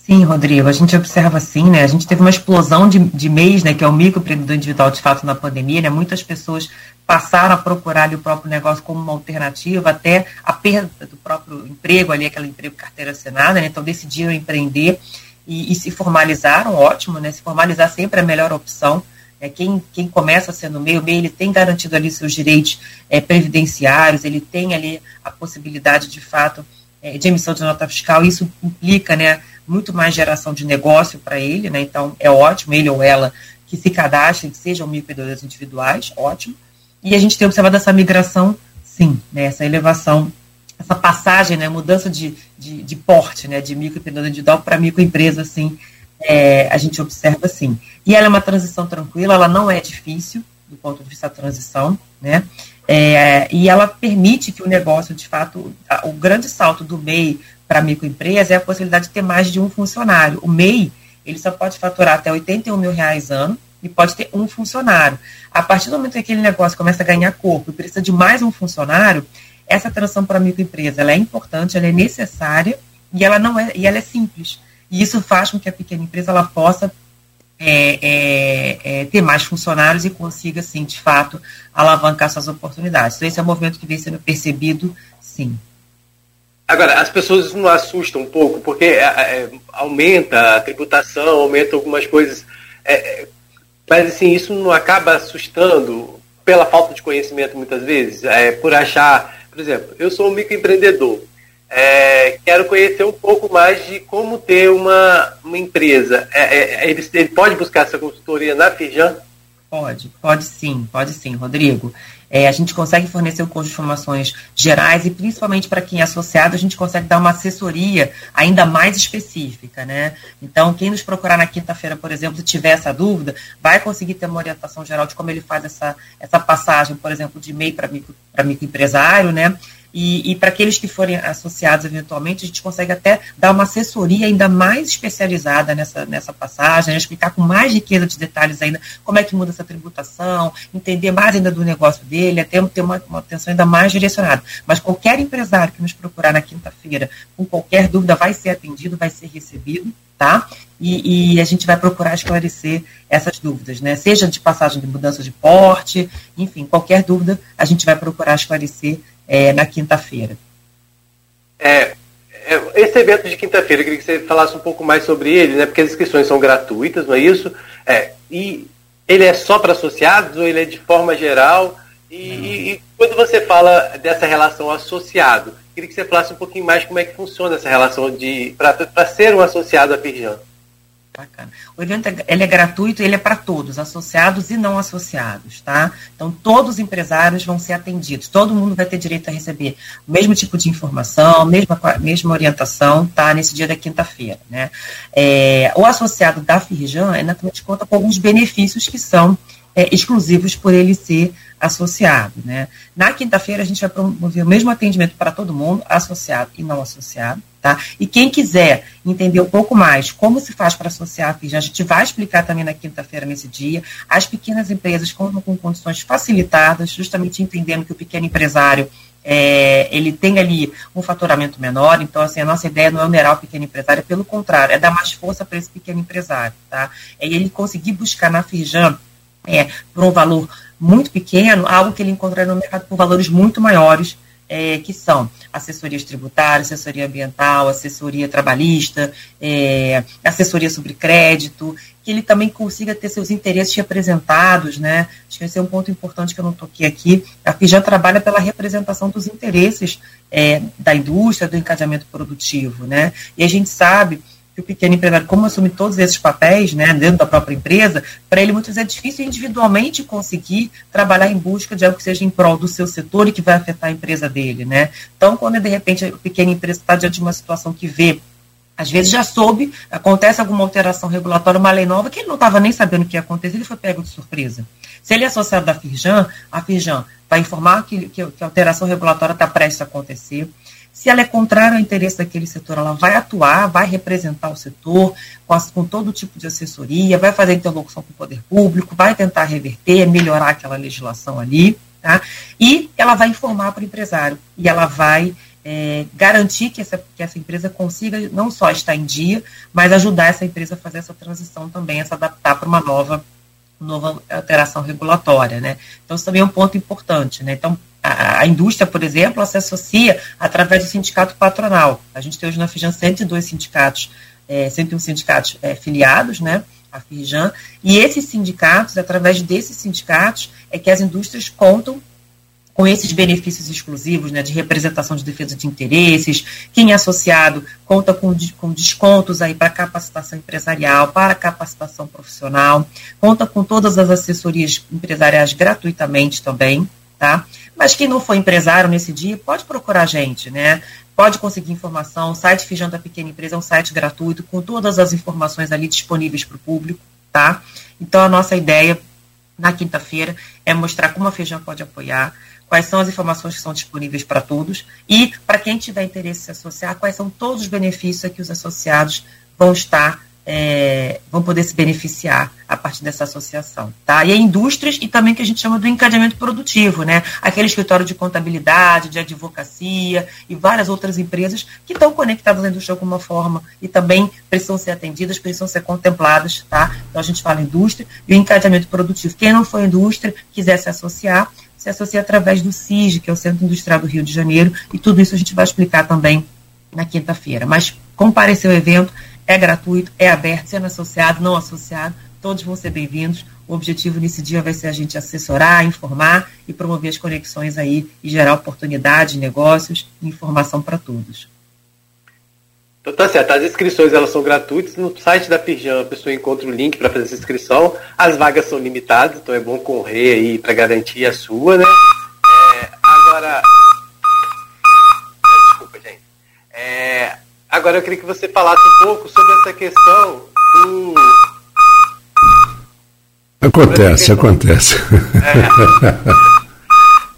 Sim, Rodrigo, a gente observa assim, né? A gente teve uma explosão de, de mês, né? Que é o microempreendedor individual de fato na pandemia, né? Muitas pessoas passaram a procurar ali, o próprio negócio como uma alternativa, até a perda do próprio emprego ali, aquele emprego carteira assinada, né? Então decidiram empreender e, e, se formalizaram, ótimo, né? Se formalizar sempre é a melhor opção. É, quem, quem começa sendo meio, meio, ele tem garantido ali seus direitos é, previdenciários, ele tem ali a possibilidade, de fato, é, de emissão de nota fiscal, isso implica, né? Muito mais geração de negócio para ele, né? Então é ótimo, ele ou ela, que se cadastrem, que sejam microempreendedores individuais, ótimo. E a gente tem observado essa migração, sim, né? essa elevação, essa passagem, né? mudança de, de, de porte, né? de microempreendedor individual para microempresa, assim, é, a gente observa sim. E ela é uma transição tranquila, ela não é difícil do ponto de vista da transição, né? É, e ela permite que o negócio, de fato, o grande salto do MEI para microempresa é a possibilidade de ter mais de um funcionário. O MEI, ele só pode faturar até 81 mil reais ano e pode ter um funcionário. A partir do momento que aquele negócio começa a ganhar corpo e precisa de mais um funcionário, essa transição para a microempresa ela é importante, ela é necessária e ela não é e ela é simples. E isso faz com que a pequena empresa ela possa é, é, é, ter mais funcionários e consiga, sim, de fato, alavancar suas oportunidades. Então, esse é um movimento que vem sendo percebido, sim. Agora, as pessoas não assustam um pouco, porque é, é, aumenta a tributação, aumenta algumas coisas. É, é, mas, assim, isso não acaba assustando pela falta de conhecimento, muitas vezes, é, por achar. Por exemplo, eu sou um microempreendedor, é, quero conhecer um pouco mais de como ter uma, uma empresa. ele, ele pode buscar essa consultoria na Firjan? Pode, pode sim, pode sim, Rodrigo. É, a gente consegue fornecer um conjunto de informações gerais e principalmente para quem é associado, a gente consegue dar uma assessoria ainda mais específica, né? Então, quem nos procurar na quinta-feira, por exemplo, se tiver essa dúvida, vai conseguir ter uma orientação geral de como ele faz essa, essa passagem, por exemplo, de MEI para micro, microempresário, né? E, e para aqueles que forem associados eventualmente, a gente consegue até dar uma assessoria ainda mais especializada nessa, nessa passagem, explicar com mais riqueza de detalhes ainda como é que muda essa tributação, entender mais ainda do negócio dele, até ter uma, uma atenção ainda mais direcionada. Mas qualquer empresário que nos procurar na quinta-feira com qualquer dúvida vai ser atendido, vai ser recebido, tá? E, e, a gente vai procurar esclarecer essas dúvidas, né? Seja de passagem de mudança de porte, enfim, qualquer dúvida a gente vai procurar esclarecer é, na quinta-feira. É, é, esse evento de quinta-feira, eu queria que você falasse um pouco mais sobre ele, né? Porque as inscrições são gratuitas, não é isso? É, e ele é só para associados ou ele é de forma geral? E, e, e quando você fala dessa relação associado, queria que você falasse um pouquinho mais como é que funciona essa relação de para ser um associado à Pirjan. Bacana. O evento é, ele é gratuito, ele é para todos, associados e não associados, tá? Então, todos os empresários vão ser atendidos, todo mundo vai ter direito a receber o mesmo tipo de informação, mesma, mesma orientação, tá? Nesse dia da quinta-feira, né? É, o associado da Firjan, é, naturalmente, conta com alguns benefícios que são é, exclusivos por ele ser associado, né? Na quinta-feira, a gente vai promover o mesmo atendimento para todo mundo, associado e não associado, Tá? E quem quiser entender um pouco mais como se faz para associar a FIJ, a gente vai explicar também na quinta-feira, nesse dia. As pequenas empresas contam com condições facilitadas, justamente entendendo que o pequeno empresário é, ele tem ali um faturamento menor, então assim, a nossa ideia não é onerar o pequeno empresário, pelo contrário, é dar mais força para esse pequeno empresário, tá? É ele conseguir buscar na Firjan é, por um valor muito pequeno, algo que ele encontraria no mercado por valores muito maiores, é, que são assessorias tributárias, assessoria ambiental, assessoria trabalhista, é, assessoria sobre crédito, que ele também consiga ter seus interesses representados, né? Acho que esse é um ponto importante que eu não toquei aqui. A FIJAN trabalha pela representação dos interesses é, da indústria, do encadeamento produtivo, né? E a gente sabe que o pequeno empresário, como assume todos esses papéis, né, dentro da própria empresa, para ele muitas vezes é difícil individualmente conseguir trabalhar em busca de algo que seja em prol do seu setor e que vai afetar a empresa dele, né? Então, quando de repente a pequena empresa está diante de uma situação que vê às vezes já soube, acontece alguma alteração regulatória, uma lei nova, que ele não estava nem sabendo o que ia acontecer, ele foi pego de surpresa. Se ele é associado da Firjan, a Firjan vai informar que, que, que a alteração regulatória está prestes a acontecer. Se ela é contrária ao interesse daquele setor, ela vai atuar, vai representar o setor com, com todo tipo de assessoria, vai fazer interlocução com o poder público, vai tentar reverter, melhorar aquela legislação ali, tá? E ela vai informar para o empresário e ela vai é, garantir que essa, que essa empresa consiga não só estar em dia, mas ajudar essa empresa a fazer essa transição também, a se adaptar para uma nova, nova alteração regulatória, né? Então, isso também é um ponto importante, né? Então, a, indústria, por exemplo, ela se associa através do sindicato patronal. A gente tem hoje na Fijan 102 sindicatos, é, 101 sindicatos é, filiados, né, a Fijan, e esses sindicatos, através desses sindicatos, é que as indústrias contam com esses benefícios exclusivos né, de representação de defesa de interesses, quem é associado conta com, com descontos aí para capacitação empresarial, para capacitação profissional, conta com todas as assessorias empresariais gratuitamente também, tá? Mas quem não for empresário nesse dia, pode procurar a gente, né? Pode conseguir informação. O site Fijão da Pequena Empresa é um site gratuito, com todas as informações ali disponíveis para o público, tá? Então, a nossa ideia na quinta-feira é mostrar como a Feijão pode apoiar, quais são as informações que são disponíveis para todos e, para quem tiver interesse em se associar, quais são todos os benefícios que os associados vão estar é, vão poder se beneficiar a partir dessa associação, tá? E é indústrias e também que a gente chama do encadeamento produtivo, né? Aquele escritório de contabilidade, de advocacia e várias outras empresas que estão conectadas à indústria de alguma forma e também precisam ser atendidas, precisam ser contempladas, tá? Então a gente fala indústria e o encadeamento produtivo. Quem não for indústria, quiser se associar, se associa através do CIG, que é o Centro Industrial do Rio de Janeiro, e tudo isso a gente vai explicar também na quinta-feira. Mas comparecer ao evento, é gratuito, é aberto, sendo associado, não associado, todos vão ser bem-vindos. O objetivo nesse dia vai ser a gente assessorar, informar e promover as conexões aí e gerar oportunidade, negócios e informação para todos. Então tá certo, as inscrições elas são gratuitas, no site da Pirjan a pessoa encontra o link para fazer essa inscrição, as vagas são limitadas, então é bom correr aí para garantir a sua, né? É, agora, é, desculpa gente, é, Agora eu queria que você falasse um pouco sobre essa questão do. Acontece, questão... acontece. É.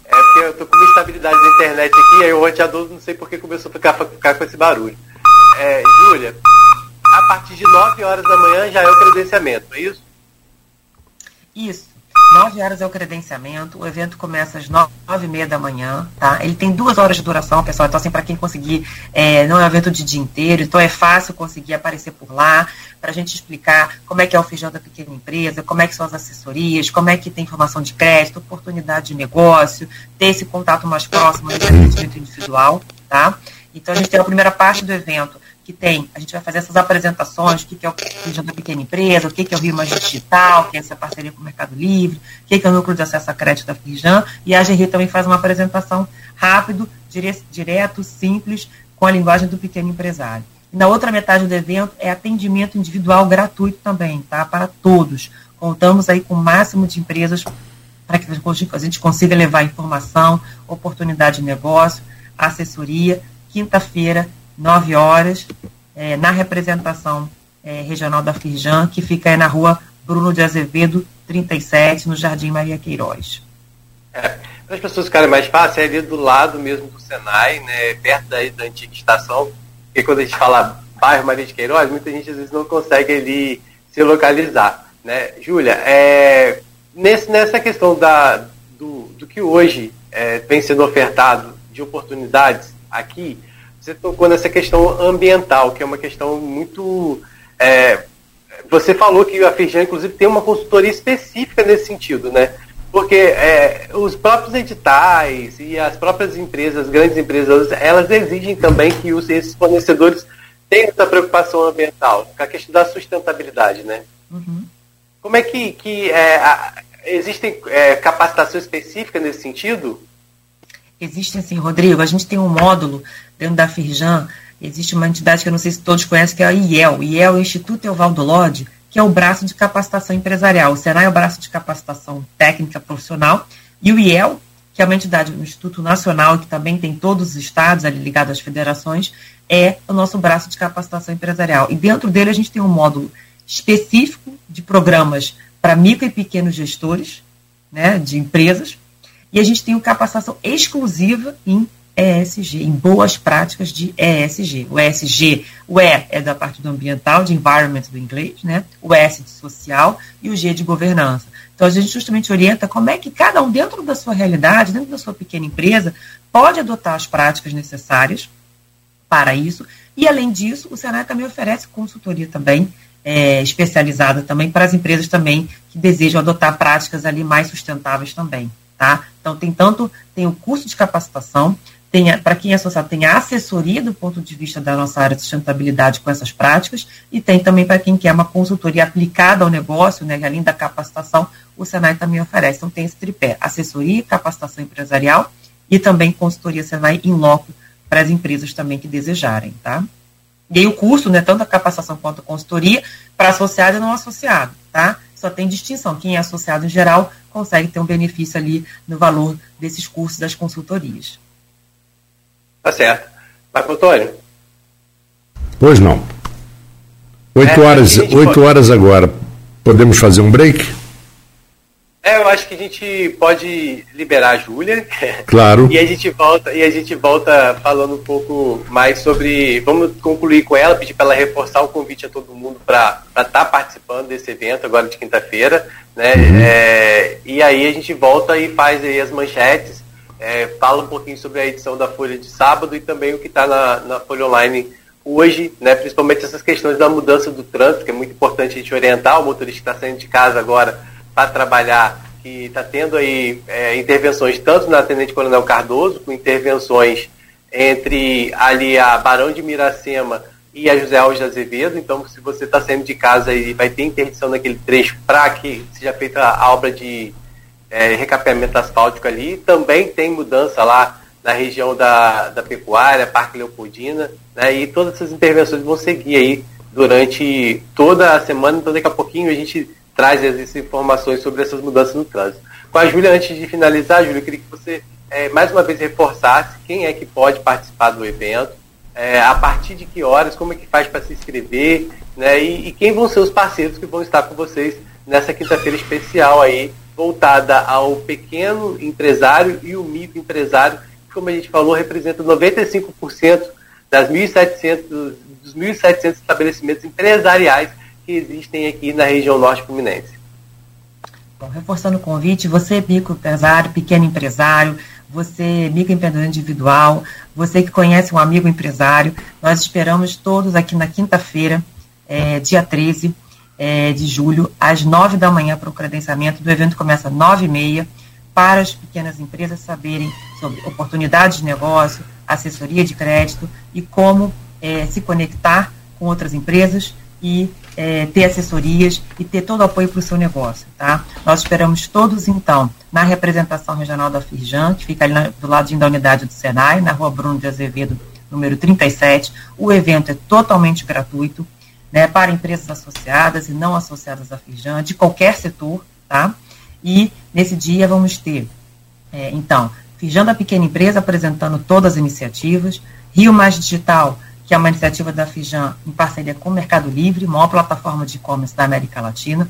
é porque eu tô com uma instabilidade da internet aqui, aí o roteador não sei por que começou a ficar, ficar com esse barulho. É, Júlia, a partir de 9 horas da manhã já é o credenciamento, é isso? Isso. 9 horas é o credenciamento, o evento começa às 9 e meia da manhã, tá? Ele tem duas horas de duração, pessoal, então assim, para quem conseguir, é, não é um evento de dia inteiro, então é fácil conseguir aparecer por lá, para a gente explicar como é que é o feijão da pequena empresa, como é que são as assessorias, como é que tem informação de crédito, oportunidade de negócio, ter esse contato mais próximo do atendimento individual, tá? Então a gente tem a primeira parte do evento, que tem, a gente vai fazer essas apresentações, o que, é o Feijão da Pequena Empresa, o que, é o Rio Mais Digital, que é essa parceria com o Mercado Livre, o que, é o Núcleo de Acesso a Crédito da Fijan, e a GRI também faz uma apresentação rápido, dire, direto, simples, com a linguagem do pequeno empresário. E na outra metade do evento é atendimento individual gratuito também, tá? Para todos. Contamos aí com o máximo de empresas para que a gente consiga levar informação, oportunidade de negócio, assessoria. Quinta-feira, 9 horas, é, na representação é, regional da Firjan, que fica aí na rua Bruno de Azevedo, 37, no Jardim Maria Queiroz. É, para as pessoas ficarem mais fácil, é ali do lado mesmo do Senai, né, perto daí da antiga estação, porque quando a gente fala bairro Maria de Queiroz, muita gente às vezes não consegue ali se localizar. Né? Júlia, é, nesse, nessa questão da, do, do que hoje é, vem sendo ofertado de oportunidades aqui, você tocou nessa questão ambiental, que é uma questão muito. É, você falou que a Firjan, inclusive, tem uma consultoria específica nesse sentido, né? Porque é, os próprios editais e as próprias empresas, as grandes empresas, elas exigem também que os, esses fornecedores tenham essa preocupação ambiental, com a questão da sustentabilidade, né? Uhum. Como é que, que é, a, existem é, capacitação específica nesse sentido? Existem sim, Rodrigo. A gente tem um módulo dentro da Firjan, existe uma entidade que eu não sei se todos conhecem, que é a IEL. IEL é o Instituto Evaldo Lodge, que é o braço de capacitação empresarial. O Senai é o braço de capacitação técnica profissional, e o IEL, que é uma entidade, um Instituto Nacional, que também tem todos os estados ali ligados às federações, é o nosso braço de capacitação empresarial. E dentro dele a gente tem um módulo específico de programas para micro e pequenos gestores né, de empresas, e a gente tem uma capacitação exclusiva em ESG, em boas práticas de ESG. O ESG, o E é da parte do ambiental, de environment do inglês, né? O S de social e o G de governança. Então a gente justamente orienta como é que cada um, dentro da sua realidade, dentro da sua pequena empresa, pode adotar as práticas necessárias para isso. E além disso, o Senai também oferece consultoria também é, especializada também para as empresas também que desejam adotar práticas ali mais sustentáveis também, tá? Então tem tanto tem o curso de capacitação, para quem é associado, tem a assessoria do ponto de vista da nossa área de sustentabilidade com essas práticas, e tem também para quem quer uma consultoria aplicada ao negócio, né, além da capacitação, o Senai também oferece. Então, tem esse tripé: assessoria, capacitação empresarial e também consultoria Senai em loco para as empresas também que desejarem, tá? E aí o curso, né, tanto a capacitação quanto a consultoria, para associado e não associado, tá? Só tem distinção. Quem é associado em geral consegue ter um benefício ali no valor desses cursos das consultorias. Tá certo. Marco Antônio? Pois não. Oito é, horas, oito pode... horas agora. Podemos fazer um break? É, eu acho que a gente pode liberar a Júlia. Claro. e a gente volta e a gente volta falando um pouco mais sobre. Vamos concluir com ela, pedir para ela reforçar o convite a todo mundo para estar tá participando desse evento agora de quinta-feira, né? Uhum. É, e aí a gente volta e faz aí as manchetes é, fala um pouquinho sobre a edição da Folha de sábado e também o que está na, na Folha Online hoje, né, principalmente essas questões da mudança do trânsito, que é muito importante a gente orientar o motorista que está saindo de casa agora para trabalhar, que está tendo aí é, intervenções tanto na Tenente Coronel Cardoso, com intervenções entre ali a Barão de Miracema e a José Alves de Azevedo. Então, se você está saindo de casa e vai ter interdição naquele trecho para que seja feita a obra de é, recapeamento asfáltico ali. Também tem mudança lá na região da, da pecuária, Parque Leopoldina, né, e todas essas intervenções vão seguir aí durante toda a semana, então daqui a pouquinho a gente traz essas informações sobre essas mudanças no trânsito. Com a Júlia, antes de finalizar, Júlia, eu queria que você é, mais uma vez reforçasse quem é que pode participar do evento, é, a partir de que horas, como é que faz para se inscrever, né, e, e quem vão ser os parceiros que vão estar com vocês nessa quinta-feira especial aí voltada ao pequeno empresário e o microempresário, que, como a gente falou, representa 95% das 1.700, dos 1.700 estabelecimentos empresariais que existem aqui na região norte fluminense. Bom, reforçando o convite, você é microempresário, pequeno empresário, você é microempreendedor individual, você que conhece um amigo empresário, nós esperamos todos aqui na quinta-feira, é, dia 13, é, de julho, às nove da manhã, para o credenciamento. Do evento começa às nove e meia, para as pequenas empresas saberem sobre oportunidades de negócio, assessoria de crédito e como é, se conectar com outras empresas e é, ter assessorias e ter todo o apoio para o seu negócio. Tá? Nós esperamos todos, então, na representação regional da Firjan, que fica ali na, do ladinho da unidade do Senai, na rua Bruno de Azevedo, número 37. O evento é totalmente gratuito né, para empresas associadas e não associadas à Firjan, de qualquer setor, tá? E nesse dia vamos ter, é, então, Firjan da Pequena Empresa apresentando todas as iniciativas, Rio Mais Digital, que é uma iniciativa da Fijan em parceria com o Mercado Livre, maior plataforma de e-commerce da América Latina,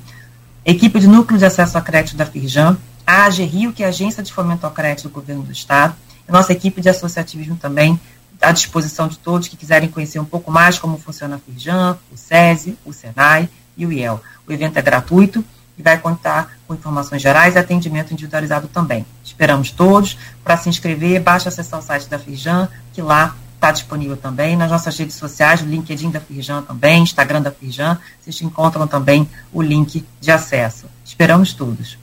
equipe de núcleo de acesso a crédito da Firjan, a AG Rio, que é a Agência de Fomento ao Crédito do Governo do Estado, nossa equipe de associativismo também, à disposição de todos que quiserem conhecer um pouco mais como funciona a Firjan, o SESI, o SENAI e o IEL. O evento é gratuito e vai contar com informações gerais e atendimento individualizado também. Esperamos todos. Para se inscrever, basta acessar o site da Firjan, que lá está disponível também. Nas nossas redes sociais, o LinkedIn da Firjan também, Instagram da Firjan, vocês encontram também o link de acesso. Esperamos todos.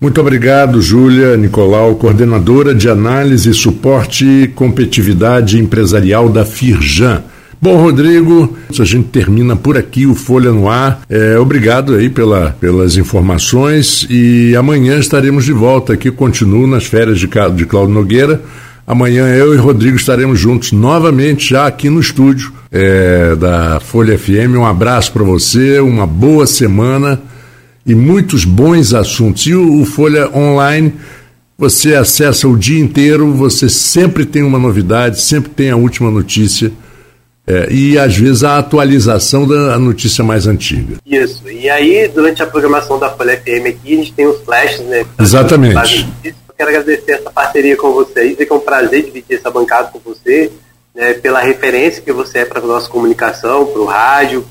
Muito obrigado, Júlia Nicolau, coordenadora de análise, suporte e competitividade empresarial da Firjan. Bom, Rodrigo, a gente termina por aqui o Folha no Ar. É, obrigado aí pela, pelas informações e amanhã estaremos de volta aqui. Continuo nas férias de, de Cláudio Nogueira. Amanhã eu e Rodrigo estaremos juntos novamente já aqui no estúdio é, da Folha FM. Um abraço para você, uma boa semana e muitos bons assuntos. E o, o, Folha Online, você acessa o dia inteiro, você sempre tem uma novidade, sempre tem a última notícia. É, e às vezes a atualização da notícia mais antiga. Isso. E aí, durante a programação da Folha FM aqui, a gente tem os flashes, né? Exatamente. Quero agradecer essa parceria com vocês, é um prazer dividir essa bancada com você, né, pela referência que você é para a nossa comunicação, para o rádio,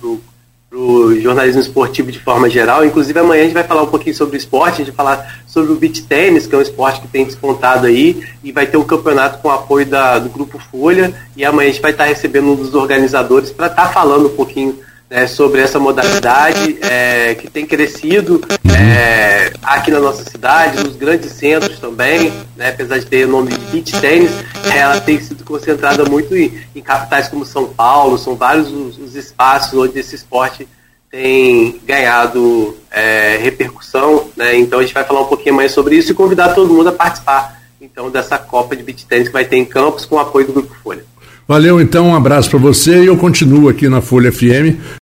para o jornalismo esportivo de forma geral. Inclusive, amanhã a gente vai falar um pouquinho sobre o esporte, a gente vai falar sobre o beach tênis, que é um esporte que tem despontado aí, e vai ter um campeonato com apoio da, do Grupo Folha, e amanhã a gente vai estar recebendo um dos organizadores para estar falando um pouquinho né, sobre essa modalidade é, que tem crescido é, aqui na nossa cidade, nos grandes centros também, né, apesar de ter o nome de beach tênis, ela tem sido concentrada muito em, em capitais como São Paulo, são vários os, os espaços onde esse esporte tem ganhado é, repercussão, né, então a gente vai falar um pouquinho mais sobre isso e convidar todo mundo a participar então dessa Copa de Beach Tênis que vai ter em Campos com o apoio do Grupo Folha. Valeu, então, um abraço para você e eu continuo aqui na Folha FM